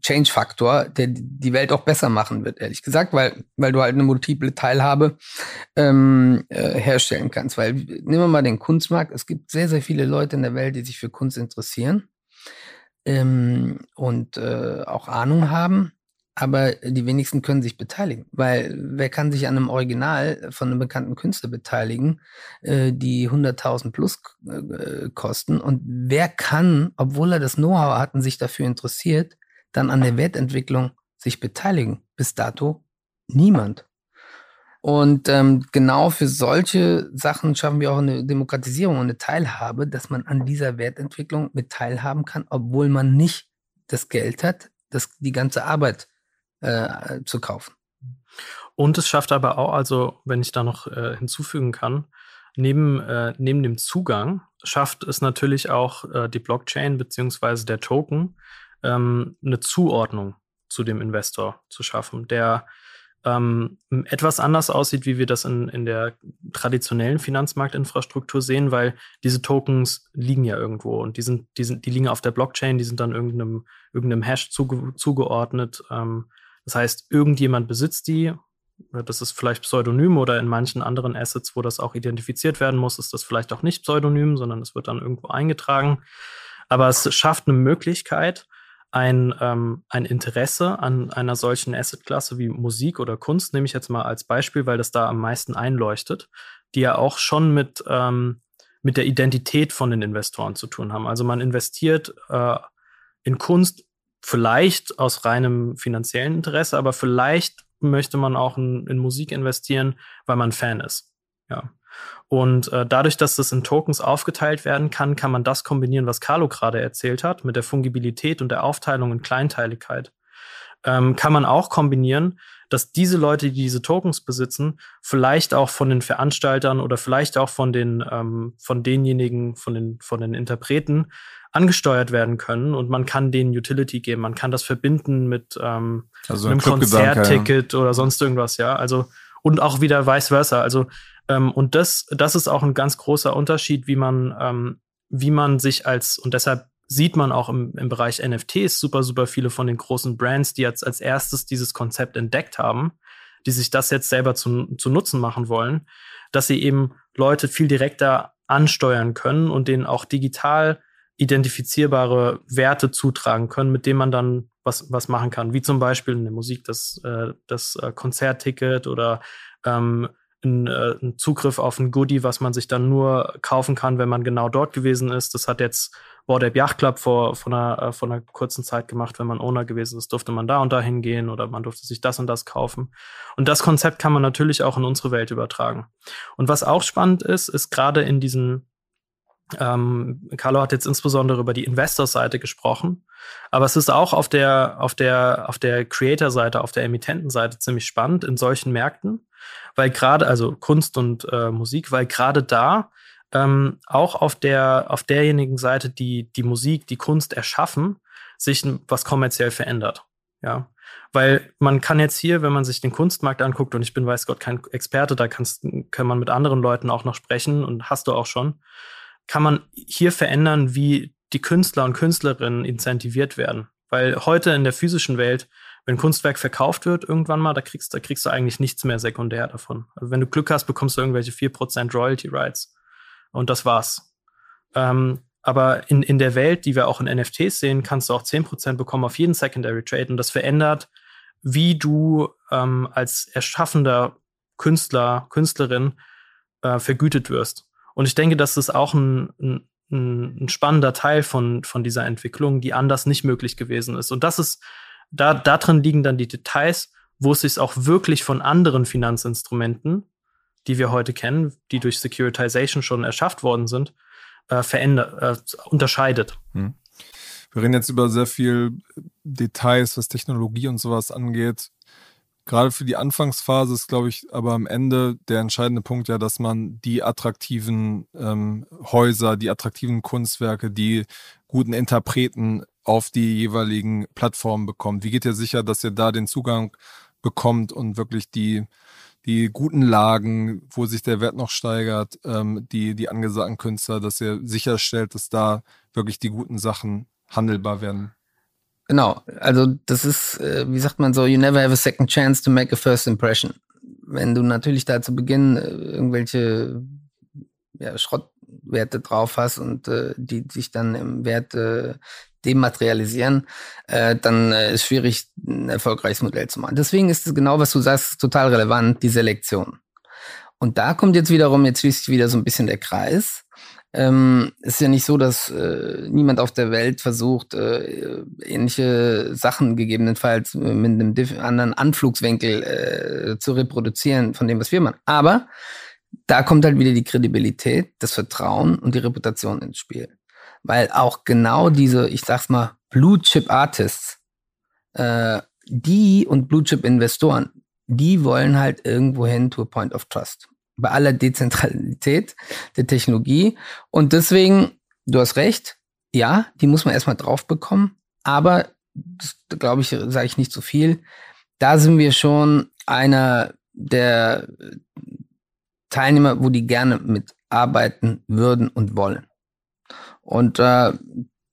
Change-Faktor, der die Welt auch besser machen wird, ehrlich gesagt, weil, weil du halt eine multiple Teilhabe ähm, äh, herstellen kannst. Weil, nehmen wir mal den Kunstmarkt, es gibt sehr, sehr viele Leute in der Welt, die sich für Kunst interessieren ähm, und äh, auch Ahnung haben aber die wenigsten können sich beteiligen, weil wer kann sich an einem Original von einem bekannten Künstler beteiligen, äh, die 100.000 plus äh, kosten und wer kann, obwohl er das Know-how hat und sich dafür interessiert, dann an der Wertentwicklung sich beteiligen? Bis dato niemand. Und ähm, genau für solche Sachen schaffen wir auch eine Demokratisierung und eine Teilhabe, dass man an dieser Wertentwicklung mit teilhaben kann, obwohl man nicht das Geld hat, das die ganze Arbeit äh, zu kaufen. Und es schafft aber auch, also wenn ich da noch äh, hinzufügen kann, neben, äh, neben dem Zugang schafft es natürlich auch äh, die Blockchain beziehungsweise der Token ähm, eine Zuordnung zu dem Investor zu schaffen, der ähm, etwas anders aussieht, wie wir das in, in der traditionellen Finanzmarktinfrastruktur sehen, weil diese Tokens liegen ja irgendwo und die sind, die sind, die liegen auf der Blockchain, die sind dann irgendeinem, irgendeinem Hash zuge, zugeordnet. Ähm, das heißt, irgendjemand besitzt die. Das ist vielleicht Pseudonym oder in manchen anderen Assets, wo das auch identifiziert werden muss, ist das vielleicht auch nicht Pseudonym, sondern es wird dann irgendwo eingetragen. Aber es schafft eine Möglichkeit, ein, ähm, ein Interesse an einer solchen Assetklasse wie Musik oder Kunst, nehme ich jetzt mal als Beispiel, weil das da am meisten einleuchtet, die ja auch schon mit, ähm, mit der Identität von den Investoren zu tun haben. Also man investiert äh, in Kunst vielleicht aus reinem finanziellen Interesse, aber vielleicht möchte man auch in, in Musik investieren, weil man Fan ist. Ja. Und äh, dadurch, dass das in Tokens aufgeteilt werden kann, kann man das kombinieren, was Carlo gerade erzählt hat, mit der Fungibilität und der Aufteilung in Kleinteiligkeit. Ähm, kann man auch kombinieren, dass diese Leute, die diese Tokens besitzen, vielleicht auch von den Veranstaltern oder vielleicht auch von den ähm, von denjenigen, von den von den Interpreten angesteuert werden können und man kann denen Utility geben. Man kann das verbinden mit ähm, also einem Konzertticket ja. oder sonst irgendwas, ja. Also und auch wieder vice versa. Also ähm, und das, das ist auch ein ganz großer Unterschied, wie man, ähm, wie man sich als, und deshalb sieht man auch im, im Bereich NFTs super, super viele von den großen Brands, die jetzt als erstes dieses Konzept entdeckt haben, die sich das jetzt selber zu, zu Nutzen machen wollen, dass sie eben Leute viel direkter ansteuern können und denen auch digital identifizierbare Werte zutragen können, mit denen man dann was, was machen kann, wie zum Beispiel in der Musik das, äh, das äh, Konzertticket oder ähm, ein, äh, ein Zugriff auf ein Goodie, was man sich dann nur kaufen kann, wenn man genau dort gewesen ist. Das hat jetzt Board Yacht Club vor, vor, einer, äh, vor einer kurzen Zeit gemacht. Wenn man Owner gewesen ist, durfte man da und da hingehen oder man durfte sich das und das kaufen. Und das Konzept kann man natürlich auch in unsere Welt übertragen. Und was auch spannend ist, ist gerade in diesen ähm, Carlo hat jetzt insbesondere über die Investor-Seite gesprochen, aber es ist auch auf der, auf der, auf der Creator-Seite, auf der Emittenten-Seite ziemlich spannend in solchen Märkten, weil gerade, also Kunst und äh, Musik, weil gerade da ähm, auch auf der, auf derjenigen Seite, die die Musik, die Kunst erschaffen, sich was kommerziell verändert. Ja, weil man kann jetzt hier, wenn man sich den Kunstmarkt anguckt, und ich bin weiß Gott kein Experte, da kann man mit anderen Leuten auch noch sprechen und hast du auch schon kann man hier verändern, wie die Künstler und Künstlerinnen incentiviert werden. Weil heute in der physischen Welt, wenn Kunstwerk verkauft wird, irgendwann mal, da kriegst, da kriegst du eigentlich nichts mehr sekundär davon. Also wenn du Glück hast, bekommst du irgendwelche 4% Royalty Rights. Und das war's. Ähm, aber in, in der Welt, die wir auch in NFTs sehen, kannst du auch 10% bekommen auf jeden Secondary Trade. Und das verändert, wie du ähm, als erschaffender Künstler, Künstlerin äh, vergütet wirst. Und ich denke, das auch ein, ein, ein spannender Teil von, von dieser Entwicklung, die anders nicht möglich gewesen ist. Und das ist, da, da drin liegen dann die Details, wo es sich auch wirklich von anderen Finanzinstrumenten, die wir heute kennen, die durch Securitization schon erschafft worden sind, äh, verändert, äh, unterscheidet. Hm. Wir reden jetzt über sehr viel Details, was Technologie und sowas angeht gerade für die Anfangsphase ist, glaube ich, aber am Ende der entscheidende Punkt ja, dass man die attraktiven ähm, Häuser, die attraktiven Kunstwerke, die guten Interpreten auf die jeweiligen Plattformen bekommt. Wie geht ihr sicher, dass ihr da den Zugang bekommt und wirklich die, die guten Lagen, wo sich der Wert noch steigert, ähm, die, die angesagten Künstler, dass ihr sicherstellt, dass da wirklich die guten Sachen handelbar werden? Genau, also das ist, äh, wie sagt man so, you never have a second chance to make a first impression. Wenn du natürlich da zu Beginn äh, irgendwelche ja, Schrottwerte drauf hast und äh, die sich dann im Wert äh, dematerialisieren, äh, dann äh, ist schwierig, ein erfolgreiches Modell zu machen. Deswegen ist es genau, was du sagst, total relevant, die Selektion. Und da kommt jetzt wiederum, jetzt schließt sich wieder so ein bisschen der Kreis. Ähm, ist ja nicht so, dass äh, niemand auf der Welt versucht, äh, ähnliche Sachen gegebenenfalls mit einem anderen Anflugswinkel äh, zu reproduzieren von dem, was wir machen. Aber da kommt halt wieder die Kredibilität, das Vertrauen und die Reputation ins Spiel. Weil auch genau diese, ich sag's mal, Blue Chip Artists, äh, die und Blue Chip Investoren, die wollen halt irgendwo hin to a point of trust bei aller Dezentralität der Technologie. Und deswegen, du hast recht, ja, die muss man erstmal drauf bekommen, aber glaube ich, sage ich nicht zu so viel. Da sind wir schon einer der Teilnehmer, wo die gerne mitarbeiten würden und wollen. Und äh,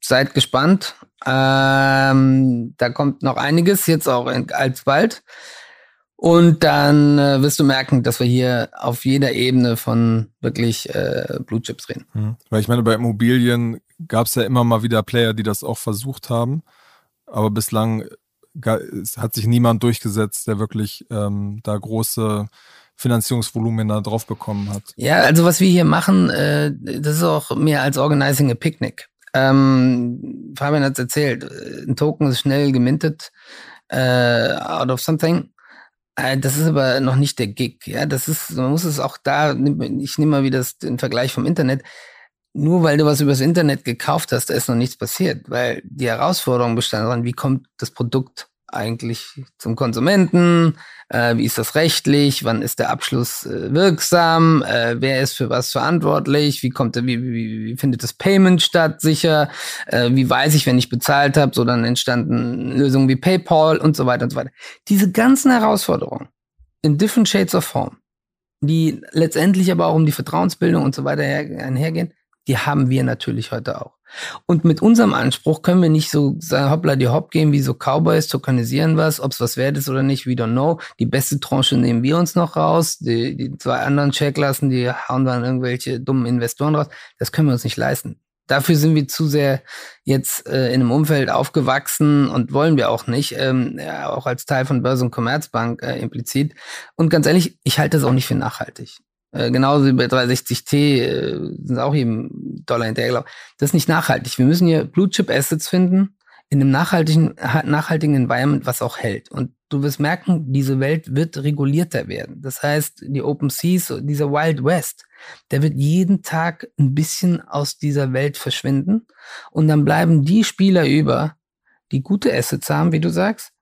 seid gespannt. Ähm, da kommt noch einiges, jetzt auch in, alsbald. Und dann äh, wirst du merken, dass wir hier auf jeder Ebene von wirklich äh, Blue Chips reden. Mhm. Weil ich meine, bei Immobilien gab es ja immer mal wieder Player, die das auch versucht haben. Aber bislang hat sich niemand durchgesetzt, der wirklich ähm, da große Finanzierungsvolumen da drauf bekommen hat. Ja, also was wir hier machen, äh, das ist auch mehr als Organizing a Picnic. Ähm, Fabian hat es erzählt, ein Token ist schnell gemintet uh, out of something Äh, das ist aber noch nicht der Gig, ja. Das ist, man muss es auch da, ich nehme mal wieder den Vergleich vom Internet. Nur weil du was übers Internet gekauft hast, da ist noch nichts passiert, weil die Herausforderung bestand daran, wie kommt das Produkt eigentlich zum Konsumenten? Äh, wie ist das rechtlich? Wann ist der Abschluss äh, wirksam? Äh, wer ist für was verantwortlich? Wie kommt wie, wie, wie findet das Payment statt? Sicher? Äh, wie weiß ich, wenn ich bezahlt habe? So dann entstanden Lösungen wie PayPal und so weiter und so weiter. Diese ganzen Herausforderungen in different shades of form, die letztendlich aber auch um die Vertrauensbildung und so weiter einhergehen, die haben wir natürlich heute auch. Und mit unserem Anspruch können wir nicht so sagen, hoppla die hopp gehen wie so Cowboys, tokenisieren was, ob es was wert ist oder nicht, we don't know. Die beste Tranche nehmen wir uns noch raus, die, die zwei anderen Checklassen, die hauen dann irgendwelche dummen Investoren raus. Das können wir uns nicht leisten. Dafür sind wir zu sehr jetzt äh, in einem Umfeld aufgewachsen und wollen wir auch nicht, ähm, ja, auch als Teil von Börse und Commerzbank äh, implizit. Und ganz ehrlich, ich halte das auch nicht für nachhaltig. Äh, genauso wie bei 360T äh, sind auch eben Dollar hinterher. Das ist nicht nachhaltig. Wir müssen hier Blue Chip Assets finden in einem nachhaltigen, nachhaltigen Environment, was auch hält. Und du wirst merken, diese Welt wird regulierter werden. Das heißt, die Open Seas, dieser Wild West, der wird jeden Tag ein bisschen aus dieser Welt verschwinden. Und dann bleiben die Spieler über, die gute Assets haben, wie du sagst,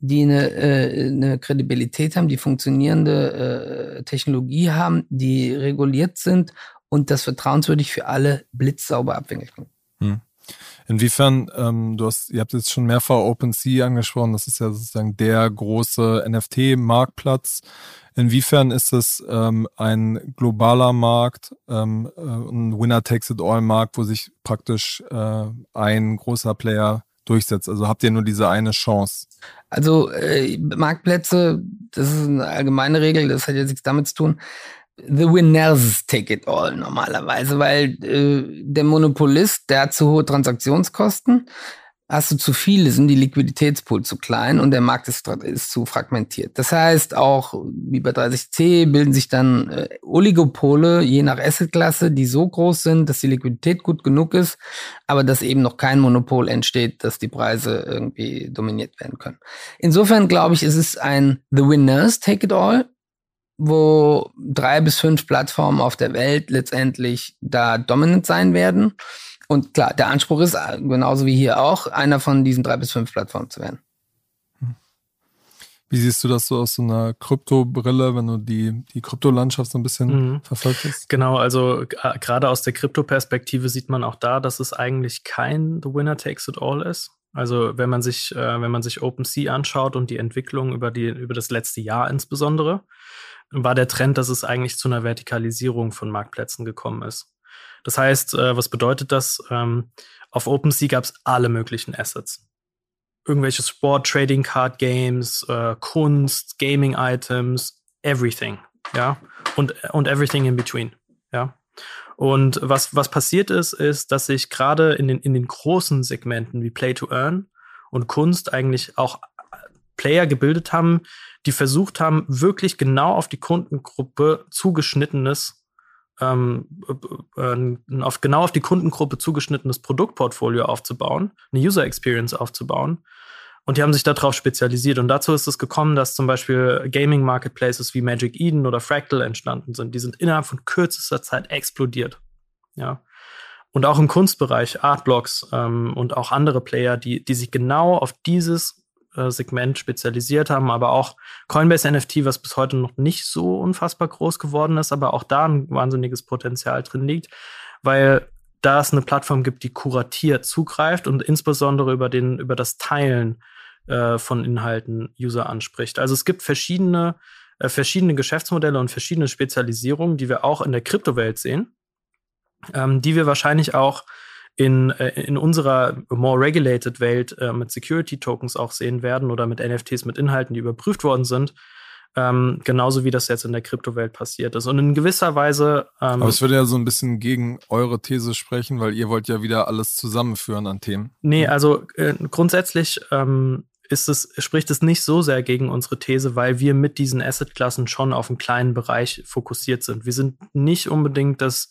die eine, äh, eine Kredibilität haben, die funktionierende äh, Technologie haben, die reguliert sind und das vertrauenswürdig für alle blitzsauber sind. Hm. Inwiefern, ähm, du hast, ihr habt jetzt schon mehrfach OpenSea angesprochen, das ist ja sozusagen der große NFT-Marktplatz. Inwiefern ist es ähm, ein globaler Markt, ähm, äh, ein Winner-Takes-it-all-Markt, wo sich praktisch äh, ein großer Player durchsetzt? Also habt ihr nur diese eine Chance? Also äh, Marktplätze, das ist eine allgemeine Regel, das hat jetzt nichts damit zu tun. The winners take it all normalerweise, weil äh, der Monopolist, der hat zu hohe Transaktionskosten hast du zu viele, sind die Liquiditätspool zu klein und der Markt ist, ist zu fragmentiert. Das heißt, auch wie bei 30C bilden sich dann äh, Oligopole je nach Assetklasse, die so groß sind, dass die Liquidität gut genug ist, aber dass eben noch kein Monopol entsteht, dass die Preise irgendwie dominiert werden können. Insofern glaube ich, ist es ein The Winners Take It All, wo drei bis fünf Plattformen auf der Welt letztendlich da dominant sein werden. Und klar, der Anspruch ist, äh, genauso wie hier auch, einer von diesen drei bis fünf Plattformen zu werden. Wie siehst du das so aus so einer Kryptobrille, wenn du die, die Kryptolandschaft so ein bisschen mhm. verfolgt hast? Genau, also äh, gerade aus der Krypto-Perspektive sieht man auch da, dass es eigentlich kein The Winner Takes It All ist. Also wenn man sich, äh, wenn man sich OpenSea anschaut und die Entwicklung über, die, über das letzte Jahr insbesondere, war der Trend, dass es eigentlich zu einer Vertikalisierung von Marktplätzen gekommen ist. Das heißt, äh, was bedeutet das? Ähm, auf OpenSea gab es alle möglichen Assets. Irgendwelche Sport, Trading Card Games, äh, Kunst, Gaming Items, everything. Ja. Und, und everything in between. Ja. Und was, was passiert ist, ist, dass sich gerade in den, in den großen Segmenten wie Play to Earn und Kunst eigentlich auch Player gebildet haben, die versucht haben, wirklich genau auf die Kundengruppe zugeschnittenes ähm, äh, auf, genau auf die Kundengruppe zugeschnittenes Produktportfolio aufzubauen, eine User Experience aufzubauen. Und die haben sich darauf spezialisiert. Und dazu ist es gekommen, dass zum Beispiel Gaming Marketplaces wie Magic Eden oder Fractal entstanden sind. Die sind innerhalb von kürzester Zeit explodiert. Ja. Und auch im Kunstbereich, Artblocks ähm, und auch andere Player, die, die sich genau auf dieses äh, Segment spezialisiert haben, aber auch Coinbase NFT, was bis heute noch nicht so unfassbar groß geworden ist, aber auch da ein wahnsinniges Potenzial drin liegt, weil da es eine Plattform gibt, die kuratiert zugreift und insbesondere über den über das Teilen äh, von Inhalten User anspricht. Also es gibt verschiedene äh, verschiedene Geschäftsmodelle und verschiedene Spezialisierungen, die wir auch in der Kryptowelt sehen, ähm, die wir wahrscheinlich auch in, äh, in unserer more regulated Welt äh, mit Security Tokens auch sehen werden oder mit NFTs mit Inhalten, die überprüft worden sind. Ähm, genauso wie das jetzt in der Kryptowelt passiert ist. Und in gewisser Weise. Ähm, Aber es würde ja so ein bisschen gegen eure These sprechen, weil ihr wollt ja wieder alles zusammenführen an Themen. Nee, also äh, grundsätzlich ähm, ist es, spricht es nicht so sehr gegen unsere These, weil wir mit diesen Assetklassen schon auf einen kleinen Bereich fokussiert sind. Wir sind nicht unbedingt das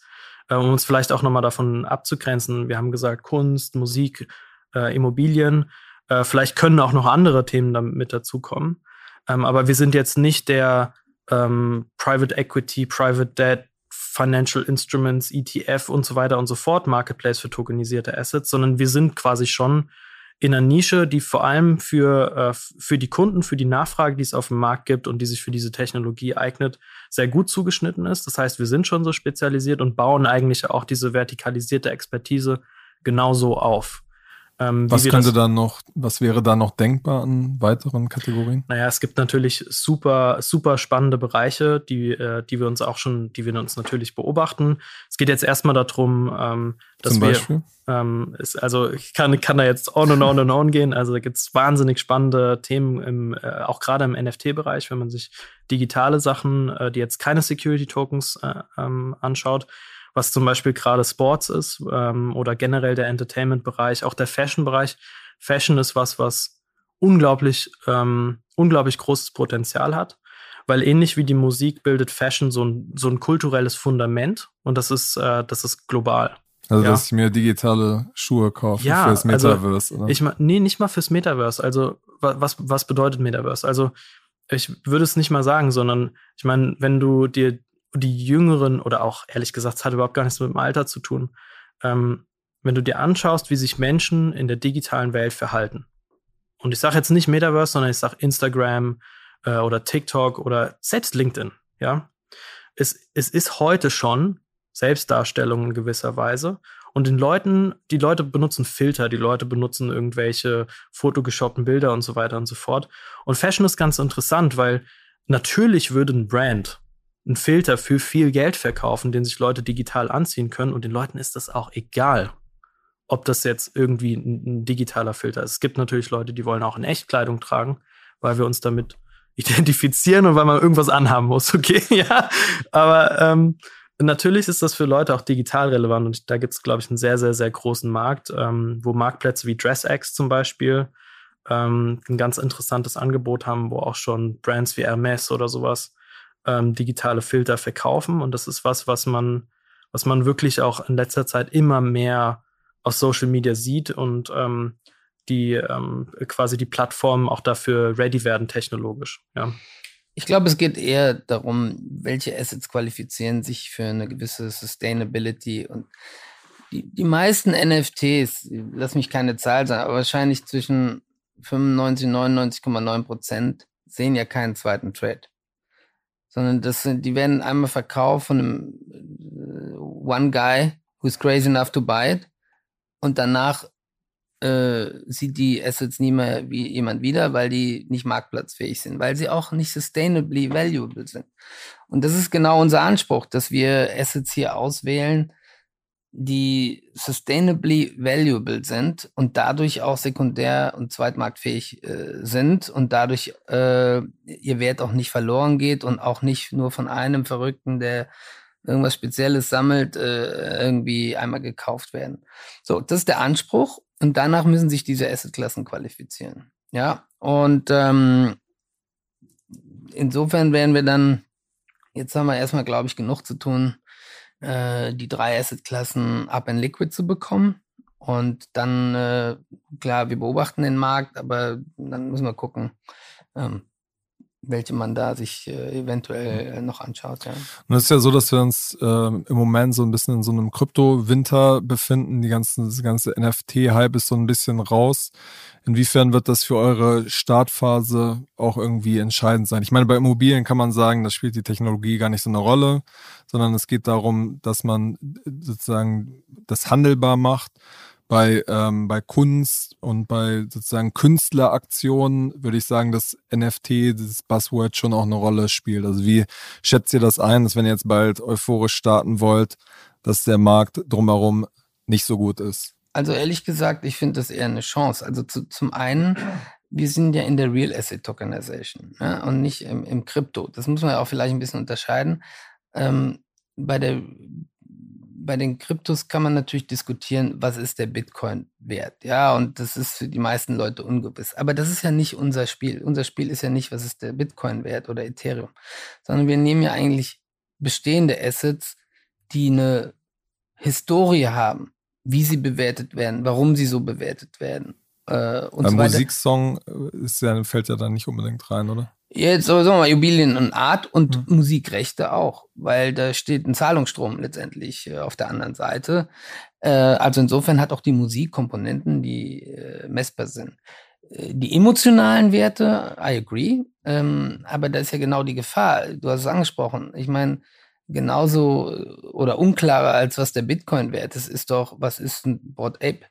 um uns vielleicht auch nochmal davon abzugrenzen. Wir haben gesagt, Kunst, Musik, äh, Immobilien. Äh, vielleicht können auch noch andere Themen damit dazukommen. Ähm, aber wir sind jetzt nicht der ähm, Private Equity, Private Debt, Financial Instruments, ETF und so weiter und so fort Marketplace für tokenisierte Assets, sondern wir sind quasi schon in einer Nische, die vor allem für, äh, für die Kunden, für die Nachfrage, die es auf dem Markt gibt und die sich für diese Technologie eignet, sehr gut zugeschnitten ist. Das heißt, wir sind schon so spezialisiert und bauen eigentlich auch diese vertikalisierte Expertise genauso auf. Ähm, was könnte da noch, was wäre da noch denkbar an weiteren Kategorien? Naja, es gibt natürlich super, super spannende Bereiche, die, äh, die wir uns auch schon, die wir uns natürlich beobachten. Es geht jetzt erstmal darum, ähm, dass Zum Beispiel? wir, ähm, ist, also ich kann, kann da jetzt on und on und on gehen. Also da gibt es wahnsinnig spannende Themen, im, äh, auch gerade im NFT-Bereich, wenn man sich digitale Sachen, äh, die jetzt keine Security-Tokens äh, ähm, anschaut was zum Beispiel gerade Sports ist ähm, oder generell der Entertainment-Bereich, auch der Fashion-Bereich. Fashion ist was, was unglaublich, ähm, unglaublich großes Potenzial hat, weil ähnlich wie die Musik bildet Fashion so ein, so ein kulturelles Fundament und das ist, äh, das ist global. Also, ja. dass ich mir digitale Schuhe kaufe ja, fürs also Metaverse, also, oder? Ich, nee, nicht mal fürs Metaverse. Also, was, was bedeutet Metaverse? Also, ich würde es nicht mal sagen, sondern ich meine, wenn du dir die Jüngeren oder auch ehrlich gesagt, es hat überhaupt gar nichts mit dem Alter zu tun. Ähm, wenn du dir anschaust, wie sich Menschen in der digitalen Welt verhalten. Und ich sage jetzt nicht Metaverse, sondern ich sage Instagram äh, oder TikTok oder selbst LinkedIn. Ja, es, es ist heute schon Selbstdarstellung in gewisser Weise. Und den Leuten, die Leute benutzen Filter, die Leute benutzen irgendwelche fotogeshoppten Bilder und so weiter und so fort. Und Fashion ist ganz interessant, weil natürlich würde ein Brand einen Filter für viel Geld verkaufen, den sich Leute digital anziehen können. Und den Leuten ist das auch egal, ob das jetzt irgendwie ein, ein digitaler Filter ist. Es gibt natürlich Leute, die wollen auch in Echtkleidung tragen, weil wir uns damit identifizieren und weil man irgendwas anhaben muss, okay, ja. Aber ähm, natürlich ist das für Leute auch digital relevant und da gibt es, glaube ich, einen sehr, sehr, sehr großen Markt, ähm, wo Marktplätze wie DressX zum Beispiel ähm, ein ganz interessantes Angebot haben, wo auch schon Brands wie Hermes oder sowas ähm, digitale Filter verkaufen. Und das ist was, was man, was man wirklich auch in letzter Zeit immer mehr auf Social Media sieht und ähm, die ähm, quasi die Plattformen auch dafür ready werden technologisch. Ja. Ich glaube, es geht eher darum, welche Assets qualifizieren sich für eine gewisse Sustainability und die, die meisten NFTs, lass mich keine Zahl sagen, aber wahrscheinlich zwischen 95 und 99,9 Prozent sehen ja keinen zweiten Trade sondern das sind, die werden einmal verkauft von einem äh, One Guy who's crazy enough to buy it und danach äh, sieht die Assets nie mehr wie jemand wieder, weil die nicht marktplatzfähig sind, weil sie auch nicht sustainably valuable sind. Und das ist genau unser Anspruch, dass wir Assets hier auswählen, die sustainably valuable sind und dadurch auch sekundär- und zweitmarktfähig äh, sind und dadurch äh, ihr Wert auch nicht verloren geht und auch nicht nur von einem Verrückten, der irgendwas Spezielles sammelt, äh, irgendwie einmal gekauft werden. So, das ist der Anspruch und danach müssen sich diese Assetklassen qualifizieren. Ja, und ähm, insofern werden wir dann, jetzt haben wir erstmal, glaube ich, genug zu tun, äh, die drei Asset-Klassen up in Liquid zu bekommen. Und dann, äh, klar, wir beobachten den Markt, aber dann müssen wir gucken, ähm, welche man da sich äh, eventuell äh, noch anschaut. Ja. Und es ist ja so, dass wir uns äh, im Moment so ein bisschen in so einem Krypto-Winter befinden. Die ganzen, das ganze NFT-Hype ist so ein bisschen raus. Inwiefern wird das für eure Startphase auch irgendwie entscheidend sein? Ich meine, bei Immobilien kann man sagen, das spielt die Technologie gar nicht so eine Rolle, sondern es geht darum, dass man sozusagen das handelbar macht bei, ähm, bei Kunst und bei sozusagen Künstleraktionen würde ich sagen, dass NFT, dieses Buzzword schon auch eine Rolle spielt. Also wie schätzt ihr das ein, dass wenn ihr jetzt bald euphorisch starten wollt, dass der Markt drumherum nicht so gut ist? Also ehrlich gesagt, ich finde das eher eine Chance. Also zu, zum einen, wir sind ja in der Real Asset Tokenization ja, und nicht im, im Krypto. Das muss man ja auch vielleicht ein bisschen unterscheiden. Ähm, bei der bei den Kryptos kann man natürlich diskutieren, was ist der Bitcoin wert. Ja, und das ist für die meisten Leute ungewiss. Aber das ist ja nicht unser Spiel. Unser Spiel ist ja nicht, was ist der Bitcoin wert oder Ethereum, sondern wir nehmen ja eigentlich bestehende Assets, die eine Historie haben, wie sie bewertet werden, warum sie so bewertet werden. Äh, und Ein so Musiksong äh, ist ja, fällt ja da nicht unbedingt rein, oder? Jetzt sowieso mal Immobilien und Art und mhm. Musikrechte auch, weil da steht ein Zahlungsstrom letztendlich äh, auf der anderen Seite. Äh, also insofern hat auch die Musik Komponenten, die äh, messbar sind. Äh, die emotionalen Werte, I agree, ähm, aber da ist ja genau die Gefahr. Du hast es angesprochen. Ich meine, genauso äh, oder unklarer als was der Bitcoin wert ist, ist doch, was ist ein Board Ape?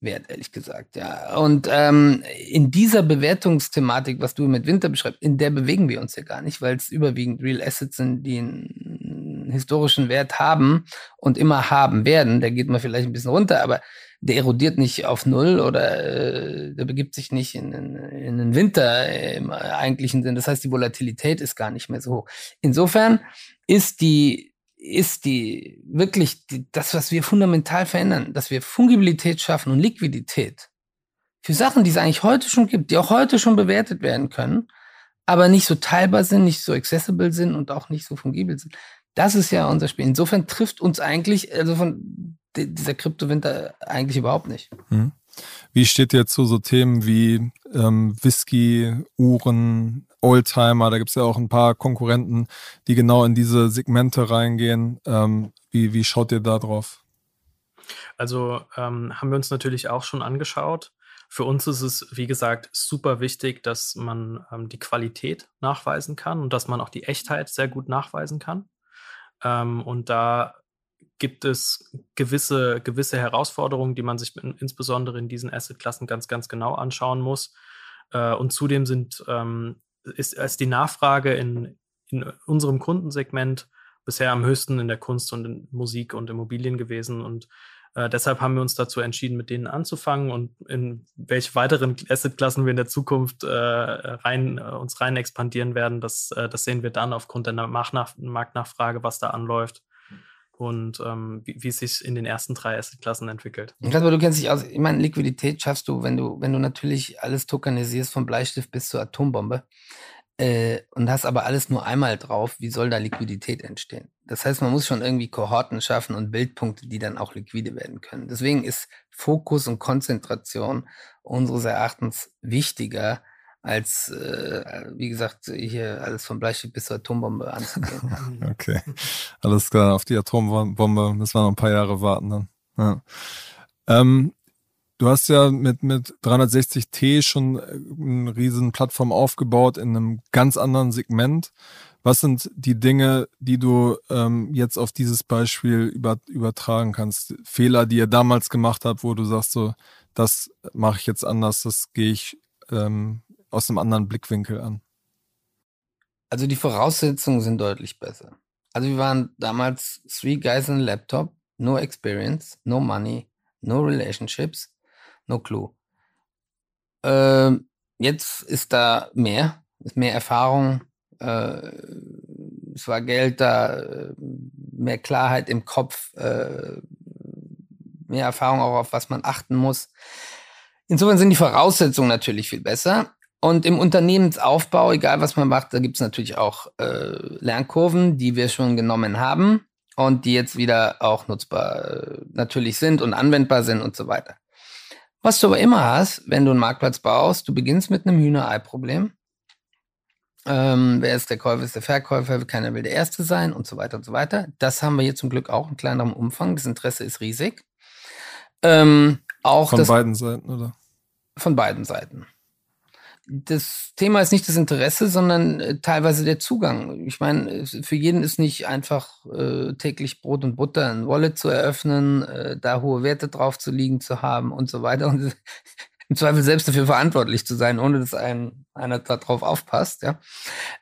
Wert, ehrlich gesagt, ja. Und ähm, in dieser Bewertungsthematik, was du mit Winter beschreibst, in der bewegen wir uns ja gar nicht, weil es überwiegend Real Assets sind, die einen historischen Wert haben und immer haben werden. Da geht man vielleicht ein bisschen runter, aber der erodiert nicht auf Null oder äh, der begibt sich nicht in, in, in den Winter im eigentlichen Sinn. Das heißt, die Volatilität ist gar nicht mehr so hoch. Insofern ist die ist die wirklich die, das, was wir fundamental verändern, dass wir Fungibilität schaffen und Liquidität für Sachen, die es eigentlich heute schon gibt, die auch heute schon bewertet werden können, aber nicht so teilbar sind, nicht so accessible sind und auch nicht so fungibel sind. Das ist ja unser Spiel. Insofern trifft uns eigentlich, also von dieser Kryptowinter eigentlich überhaupt nicht. Hm. Wie steht ihr zu so Themen wie ähm, Whisky, Uhren, Oldtimer? Da gibt es ja auch ein paar Konkurrenten, die genau in diese Segmente reingehen. Ähm, wie, wie schaut ihr da drauf? Also ähm, haben wir uns natürlich auch schon angeschaut. Für uns ist es, wie gesagt, super wichtig, dass man ähm, die Qualität nachweisen kann und dass man auch die Echtheit sehr gut nachweisen kann. Ähm, und da gibt es gewisse, gewisse Herausforderungen, die man sich insbesondere in diesen Assetklassen ganz, ganz genau anschauen muss. Äh, und zudem sind, ähm, ist, ist die Nachfrage in, in unserem Kundensegment bisher am höchsten in der Kunst und in Musik und Immobilien gewesen. Und äh, deshalb haben wir uns dazu entschieden, mit denen anzufangen und in welche weiteren Assetklassen wir in der Zukunft äh, rein, uns rein expandieren werden. Das, äh, das sehen wir dann aufgrund der Marktnachfrage, was da anläuft und ähm, wie, wie es sich in den ersten drei Assetklassen entwickelt. Ich glaube, du kennst dich aus. Ich meine, Liquidität schaffst du, wenn du, wenn du natürlich alles tokenisierst, vom Bleistift bis zur Atombombe, äh, und hast aber alles nur einmal drauf, wie soll da Liquidität entstehen? Das heißt, man muss schon irgendwie Kohorten schaffen und Bildpunkte, die dann auch liquide werden können. Deswegen ist Fokus und Konzentration unseres Erachtens wichtiger als, äh, wie gesagt, hier alles vom Bleistift bis zur Atombombe anzugehen. okay, alles klar. Auf die Atombombe müssen wir noch ein paar Jahre warten dann. Ja. Ähm, du hast ja mit, mit 360T schon eine riesen Plattform aufgebaut in einem ganz anderen Segment. Was sind die Dinge, die du ähm, jetzt auf dieses Beispiel über, übertragen kannst? Fehler, die ihr damals gemacht habt, wo du sagst, so, das mache ich jetzt anders, das gehe ich ähm, aus einem anderen Blickwinkel an? Also die Voraussetzungen sind deutlich besser. Also wir waren damals three guys in a laptop, no experience, no money, no relationships, no clue. Ähm, jetzt ist da mehr, ist mehr Erfahrung, äh, es war Geld da, mehr Klarheit im Kopf, äh, mehr Erfahrung auch auf was man achten muss. Insofern sind die Voraussetzungen natürlich viel besser. Und im Unternehmensaufbau, egal was man macht, da gibt es natürlich auch äh, Lernkurven, die wir schon genommen haben und die jetzt wieder auch nutzbar äh, natürlich sind und anwendbar sind und so weiter. Was du aber immer hast, wenn du einen Marktplatz baust, du beginnst mit einem Hühnerei-Problem. Ähm, wer ist der Käufer, ist der Verkäufer, keiner will der Erste sein und so weiter und so weiter. Das haben wir hier zum Glück auch in kleinerem Umfang. Das Interesse ist riesig. Ähm, auch von beiden Seiten, oder? Von beiden Seiten das Thema ist nicht das Interesse, sondern äh, teilweise der Zugang. Ich meine, für jeden ist nicht einfach äh, täglich Brot und Butter ein Wallet zu eröffnen, äh, da hohe Werte drauf zu liegen zu haben und so weiter. Und im Zweifel selbst dafür verantwortlich zu sein, ohne dass ein, einer darauf aufpasst. Ja.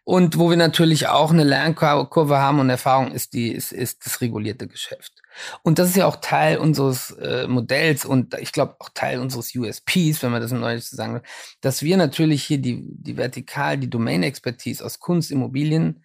Und wo wir natürlich auch eine Lernkurve haben und Erfahrung ist, die, ist, ist das regulierte Geschäft. Und das ist ja auch Teil unseres äh, Modells und ich glaube auch Teil unseres USPs, wenn man das neu sagen will, dass wir natürlich hier die, die Vertikal, die Domain-Expertise aus Kunst, Immobilien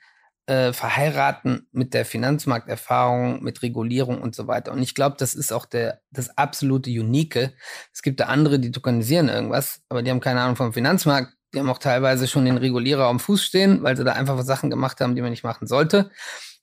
äh, verheiraten mit der Finanzmarkterfahrung, mit Regulierung und so weiter. Und ich glaube, das ist auch der, das absolute Unique. Es gibt da andere, die tokenisieren irgendwas, aber die haben keine Ahnung vom Finanzmarkt. Die haben auch teilweise schon den Regulierer am Fuß stehen, weil sie da einfach Sachen gemacht haben, die man nicht machen sollte.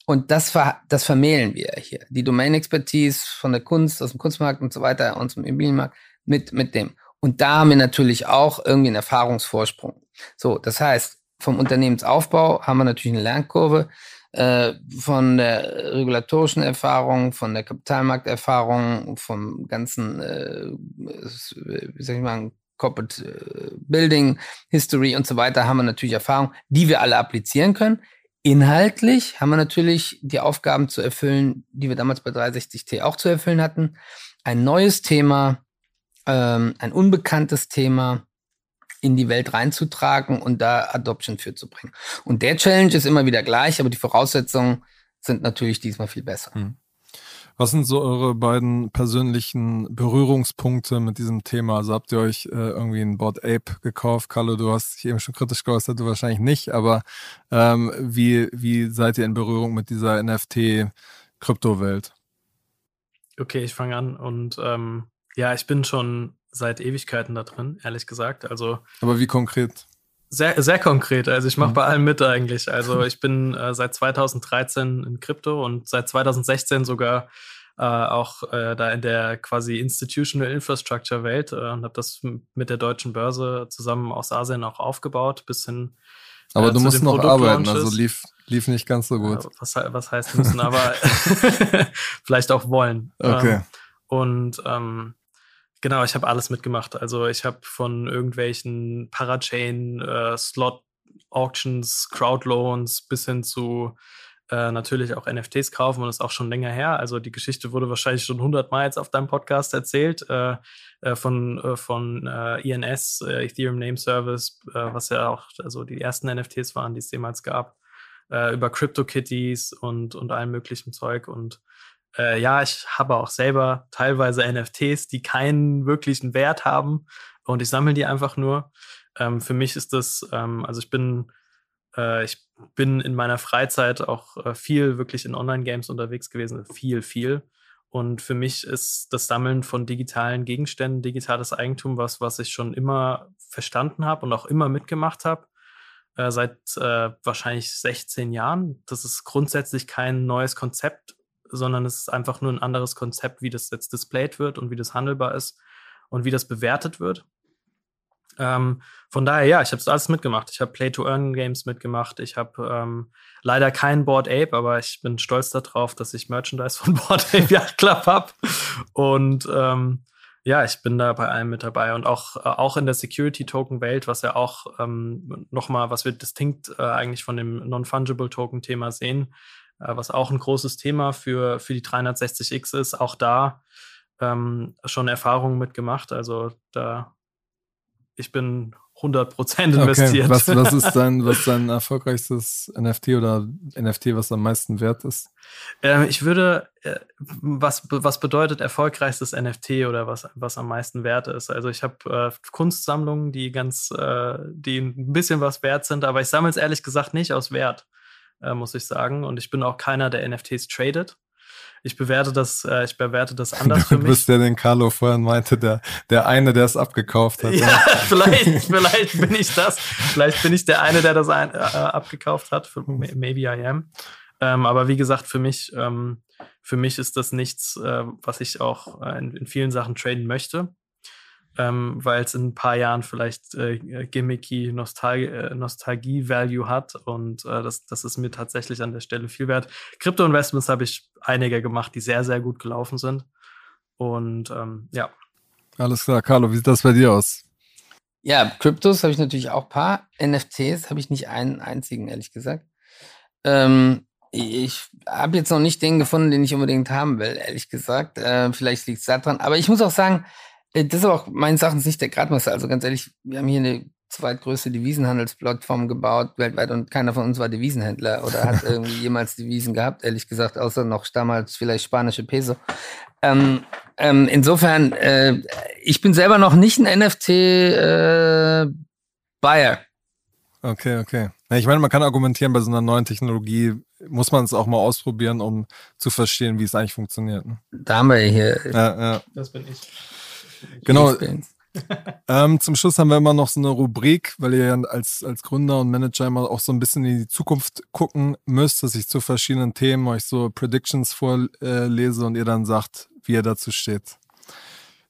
Und das, ver das vermählen wir hier. Die Domain-Expertise von der Kunst, aus dem Kunstmarkt und so weiter, und zum Immobilienmarkt mit, mit dem. Und da haben wir natürlich auch irgendwie einen Erfahrungsvorsprung. So, das heißt, vom Unternehmensaufbau haben wir natürlich eine Lernkurve. Äh, von der regulatorischen Erfahrung, von der Kapitalmarkterfahrung, vom ganzen, äh, wie soll ich mal, Corporate äh, Building, History und so weiter haben wir natürlich Erfahrung, die wir alle applizieren können. Inhaltlich haben wir natürlich die Aufgaben zu erfüllen, die wir damals bei 360T auch zu erfüllen hatten. Ein neues Thema, ähm, ein unbekanntes Thema in die Welt reinzutragen und da Adoption für zu bringen. Und der Challenge ist immer wieder gleich, aber die Voraussetzungen sind natürlich diesmal viel besser. Hm. Was sind so eure beiden persönlichen Berührungspunkte mit diesem Thema? Also habt ihr euch äh, irgendwie ein Board Ape gekauft? Carlo, du hast dich eben schon kritisch geäußert, du wahrscheinlich nicht, aber ähm, wie, wie seid ihr in Berührung mit dieser NFT-Kryptowelt? Okay, ich fange an und ähm, ja, ich bin schon seit Ewigkeiten da drin, ehrlich gesagt. Also. Aber wie konkret? Sehr, sehr konkret. Also ich mache mhm. bei allem mit eigentlich. Also ich bin äh, seit 2013 in Krypto und seit 2016 sogar äh, auch äh, da in der quasi Institutional Infrastructure Welt äh, und habe das mit der deutschen Börse zusammen aus Asien auch aufgebaut, bis hin. Aber äh, du musst noch arbeiten, also lief, lief nicht ganz so gut. was, was heißt müssen, aber vielleicht auch wollen. Okay. Ähm, und ähm, Genau, ich habe alles mitgemacht. Also ich habe von irgendwelchen Parachain, äh, Crowdloans bis hin zu äh, natürlich auch NFTs kaufen und das ist auch schon länger her. Also die Geschichte wurde wahrscheinlich schon hundertmal jetzt auf deinem Podcast erzählt äh, äh von äh, von INS, Ethereum Name Service, was ja auch also die ersten NFTs waren, die es jemals gab, über CryptoKitties und und allem möglichen Zeug und äh, ja, ich habe auch selber teilweise NFTs, die keinen wirklichen Wert haben und ich sammle die einfach nur. Ähm, für mich ist das, ähm, also ich bin, äh, ich bin in meiner Freizeit auch äh, viel wirklich in Online-Games unterwegs gewesen, viel, viel. Und für mich ist das Sammeln von digitalen Gegenständen, digitales Eigentum, was, was ich schon immer verstanden habe und auch immer mitgemacht habe äh, seit äh, wahrscheinlich 16 Jahren. Das ist grundsätzlich kein neues Konzept sondern es ist einfach nur ein anderes Konzept, wie das jetzt displayed wird und wie das handelbar ist und wie das bewertet wird. Ähm, von daher, ja, ich habe es alles mitgemacht. Ich habe Play-to-Earn-Games mitgemacht. Ich habe ähm, leider kein Board Ape, aber ich bin stolz darauf, dass ich Merchandise von Board Ape Yacht Club habe. Und ähm, ja, ich bin da bei allem mit dabei und auch, äh, auch in der Security-Token-Welt, was ja auch ähm, nochmal, was wir distinkt äh, eigentlich von dem Non-Fungible-Token-Thema sehen, was auch ein großes Thema für, für die 360X ist. Auch da ähm, schon Erfahrungen mitgemacht. Also da, ich bin 100% investiert. Okay. Was, was ist dein, was dein erfolgreichstes NFT oder NFT, was am meisten wert ist? Äh, ich würde, äh, was, was bedeutet erfolgreichstes NFT oder was, was am meisten wert ist? Also ich habe äh, Kunstsammlungen, die ganz, äh, die ein bisschen was wert sind, aber ich sammle es ehrlich gesagt nicht aus Wert äh, muss ich sagen. Und ich bin auch keiner, der NFTs tradet. Ich bewerte das, äh, ich bewerte das anders für mich. Du bist der, den Carlo vorhin meinte, der, der eine, der es abgekauft hat. Ja, vielleicht, vielleicht bin ich das. Vielleicht bin ich der eine, der das ein, äh, abgekauft hat. Maybe I am. Ähm, aber wie gesagt, für mich, ähm, für mich ist das nichts, äh, was ich auch äh, in, in, vielen Sachen traden möchte ähm, weil es in ein paar Jahren vielleicht äh, gimmicky Nostal äh, Nostalgie-Value hat und äh, das, das ist mir tatsächlich an der Stelle viel wert. Krypto-Investments habe ich einige gemacht, die sehr, sehr gut gelaufen sind und ähm, ja. Alles klar, Carlo, wie sieht das bei dir aus? Ja, Kryptos habe ich natürlich auch ein paar. NFTs habe ich nicht einen einzigen, ehrlich gesagt. Ähm, ich habe jetzt noch nicht den gefunden, den ich unbedingt haben will, ehrlich gesagt. Äh, vielleicht liegt es daran. Aber ich muss auch sagen, das ist aber auch meines Erachtens nicht der Gradmesser. Also ganz ehrlich, wir haben hier eine zweitgrößte Devisenhandelsplattform gebaut weltweit und keiner von uns war Devisenhändler oder hat irgendwie jemals Devisen gehabt, ehrlich gesagt, außer noch damals vielleicht spanische Peso. Ähm, ähm, insofern, äh, ich bin selber noch nicht ein NFT-Buyer. Äh, okay, okay. Ich meine, man kann argumentieren, bei so einer neuen Technologie muss man es auch mal ausprobieren, um zu verstehen, wie es eigentlich funktioniert. Ne? Da haben wir hier. Ja, ja. Das bin ich. Genau. ähm, zum Schluss haben wir immer noch so eine Rubrik, weil ihr ja als, als Gründer und Manager immer auch so ein bisschen in die Zukunft gucken müsst, dass ich zu verschiedenen Themen euch so Predictions vorlese und ihr dann sagt, wie ihr dazu steht.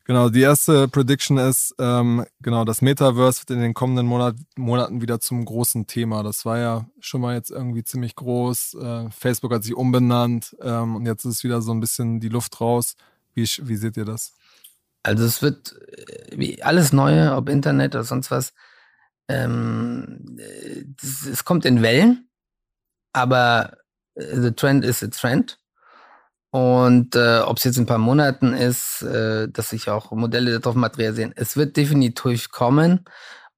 Genau, die erste Prediction ist, ähm, genau, das Metaverse wird in den kommenden Monat, Monaten wieder zum großen Thema. Das war ja schon mal jetzt irgendwie ziemlich groß. Äh, Facebook hat sich umbenannt ähm, und jetzt ist wieder so ein bisschen die Luft raus. Wie, wie seht ihr das? Also es wird äh, wie alles Neue, ob Internet oder sonst was, ähm, es kommt in Wellen, aber äh, the trend is a trend. Und äh, ob es jetzt in ein paar Monaten ist, äh, dass sich auch Modelle darauf materialisieren, es wird definitiv kommen.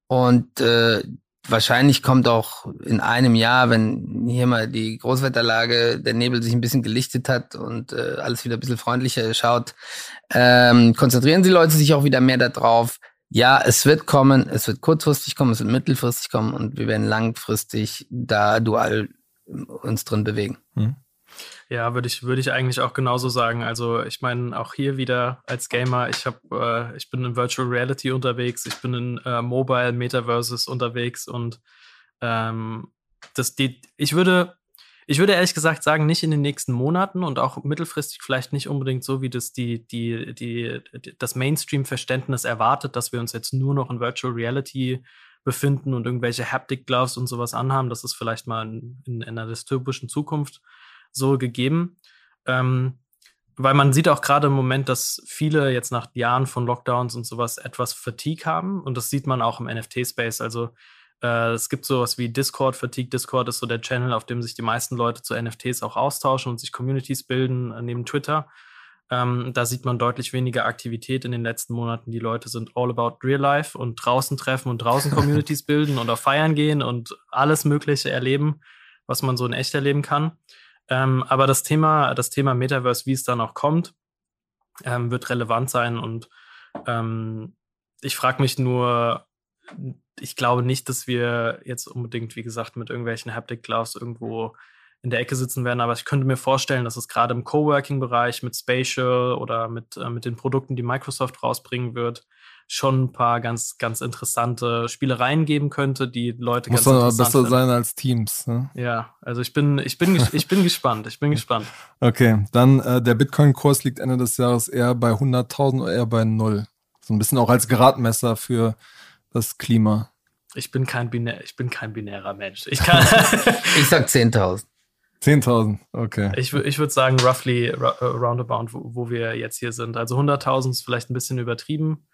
Und äh, wahrscheinlich kommt auch in einem Jahr, wenn hier mal die Großwetterlage, der Nebel sich ein bisschen gelichtet hat und äh, alles wieder ein bisschen freundlicher schaut, ähm, konzentrieren die Leute sich auch wieder mehr darauf. Ja, es wird kommen, es wird kurzfristig kommen, es wird mittelfristig kommen und wir werden langfristig da dual uns drin bewegen. Hm. Ja, würde ich, würde ich eigentlich auch genauso sagen. Also ich meine, auch hier wieder als Gamer, ich habe, äh, ich bin in Virtual Reality unterwegs, ich bin in äh, Mobile Metaverses unterwegs und ähm, das die, ich würde, ich würde ehrlich gesagt sagen, nicht in den nächsten Monaten und auch mittelfristig vielleicht nicht unbedingt so, wie das die, die, die, das Mainstream-Verständnis erwartet, dass wir uns jetzt nur noch in Virtual Reality befinden und irgendwelche Haptic Gloves und sowas anhaben. Das ist vielleicht mal in, in, in einer dystopischen Zukunft so gegeben. Ähm, weil man sieht auch gerade im Moment, dass viele jetzt nach Jahren von Lockdowns und sowas etwas Fatigue haben. Und das sieht man auch im NFT-Space. Also äh, es gibt sowas wie Discord-Fatigue. Discord ist so der Channel, auf dem sich die meisten Leute zu NFTs auch austauschen und sich Communities bilden, äh, neben Twitter. Ähm, da sieht man deutlich weniger Aktivität in den letzten Monaten. Die Leute sind all about real life und draußen treffen und draußen Communities bilden und auf Feiern gehen und alles Mögliche erleben, was man so in echt erleben kann. Ähm, aber das Thema, das Thema Metaverse, wie es dann auch kommt, ähm, wird relevant sein. Und ähm, ich frage mich nur, ich glaube nicht, dass wir jetzt unbedingt, wie gesagt, mit irgendwelchen Haptic Gloves irgendwo in der Ecke sitzen werden, aber ich könnte mir vorstellen, dass es gerade im Coworking-Bereich mit Spatial oder mit, äh, mit den Produkten, die Microsoft rausbringen wird, schon ein paar ganz, ganz interessante Spielereien geben könnte, die Leute Muss ganz interessant besser finden. sein als Teams. Ne? Ja, also ich bin, ich bin, ich bin gespannt. Ich bin gespannt. Okay, dann äh, der Bitcoin-Kurs liegt Ende des Jahres eher bei 100.000 oder eher bei null. So ein bisschen auch als Gradmesser für das Klima. Ich bin kein, binär, ich bin kein binärer Mensch. Ich, kann ich sag 10.000. 10.000, okay. Ich, ich würde sagen, roughly uh, roundabout, wo, wo wir jetzt hier sind. Also 100.000 ist vielleicht ein bisschen übertrieben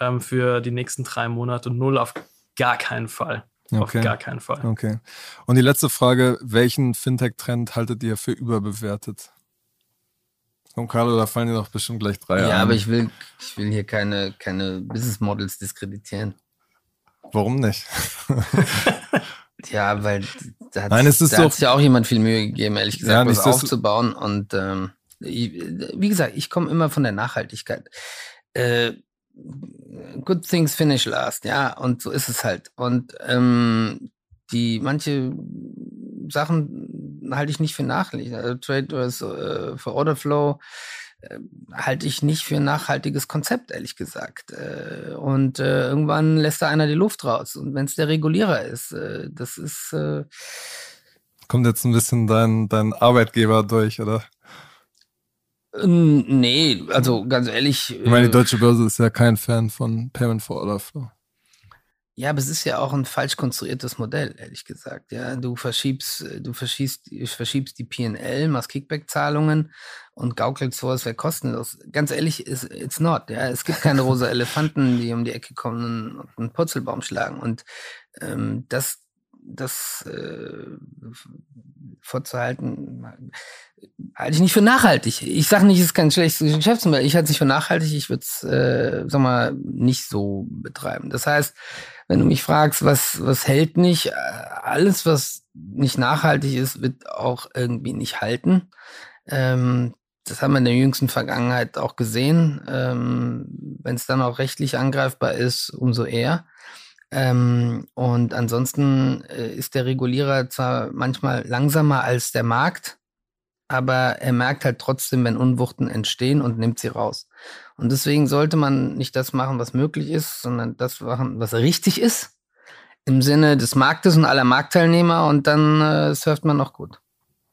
ähm, für die nächsten drei Monate. Null auf gar keinen Fall. Okay. Auf gar keinen Fall. Okay. Und die letzte Frage: Welchen Fintech-Trend haltet ihr für überbewertet? Komm, Carlo, da fallen dir doch bestimmt gleich drei ja, an. Ja, aber ich will, ich will hier keine, keine Business Models diskreditieren. Warum nicht? ja, weil da hat, Nein, es ist da hat sich ja auch jemand viel Mühe gegeben, ehrlich gesagt, ja, was aufzubauen. Und ähm, ich, wie gesagt, ich komme immer von der Nachhaltigkeit. Äh, good things finish last, ja, und so ist es halt. Und ähm, die manche Sachen halte ich nicht für nachhaltig. Also Trade äh, für Order Flow äh, halte ich nicht für ein nachhaltiges Konzept, ehrlich gesagt. Äh, und äh, irgendwann lässt da einer die Luft raus. Und wenn es der Regulierer ist, äh, das ist. Äh Kommt jetzt ein bisschen dein, dein Arbeitgeber durch, oder? Nee, also ganz ehrlich. Ich meine, die äh, deutsche Börse ist ja kein Fan von Payment for Order Flow. Ja, aber es ist ja auch ein falsch konstruiertes Modell, ehrlich gesagt. Ja, du verschiebst, du verschiebst, verschiebst die PNL, machst Kickback-Zahlungen und gaukelst vor, es wäre kostenlos. Ganz ehrlich, it's not. Ja, es gibt keine rosa Elefanten, die um die Ecke kommen und einen Purzelbaum schlagen. Und ähm, das, das äh, vorzuhalten, halte ich nicht für nachhaltig. Ich sage nicht, es ist kein schlechtes Geschäftsmodell. Ich halte es nicht für nachhaltig. Ich würde es, äh, sag mal, nicht so betreiben. Das heißt, wenn du mich fragst, was, was hält nicht, äh, alles, was nicht nachhaltig ist, wird auch irgendwie nicht halten. Ähm, das haben wir in der jüngsten Vergangenheit auch gesehen. Ähm, wenn es dann auch rechtlich angreifbar ist, umso eher. Ähm, und ansonsten äh, ist der Regulierer zwar manchmal langsamer als der Markt, aber er merkt halt trotzdem, wenn Unwuchten entstehen und nimmt sie raus. Und deswegen sollte man nicht das machen, was möglich ist, sondern das machen, was richtig ist, im Sinne des Marktes und aller Marktteilnehmer und dann äh, surft man noch gut.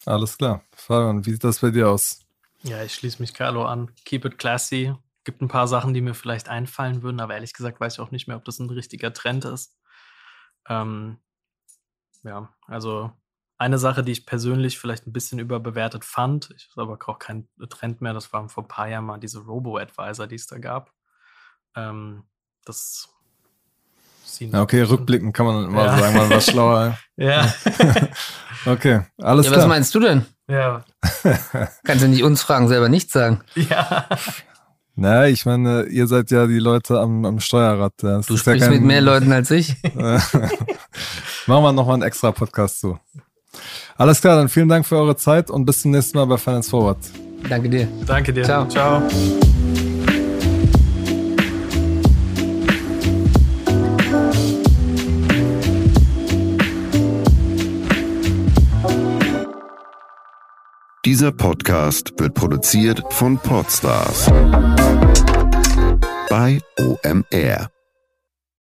Alles klar. Fabian, wie sieht das bei dir aus? Ja, ich schließe mich Carlo an. Keep it classy, Gibt ein paar Sachen, die mir vielleicht einfallen würden, aber ehrlich gesagt weiß ich auch nicht mehr, ob das ein richtiger Trend ist. Ähm, ja, also eine Sache, die ich persönlich vielleicht ein bisschen überbewertet fand, ist aber auch kein Trend mehr, das waren vor ein paar Jahren mal diese Robo-Advisor, die es da gab. Ähm, das ja, okay, rückblickend kann man mal ja. sagen, man war schlauer. ja. okay, alles ja, klar. Was meinst du denn? Ja. Kannst du nicht uns fragen, selber nichts sagen? Ja. Na, ich meine, ihr seid ja die Leute am, am Steuerrad. Das du sprichst ja kein, mit mehr Leuten als ich. Machen wir nochmal einen extra Podcast zu. Alles klar, dann vielen Dank für eure Zeit und bis zum nächsten Mal bei Finance Forward. Danke dir. Danke dir. Ciao. Ciao. Dieser Podcast wird produziert von Podstars bei OMR.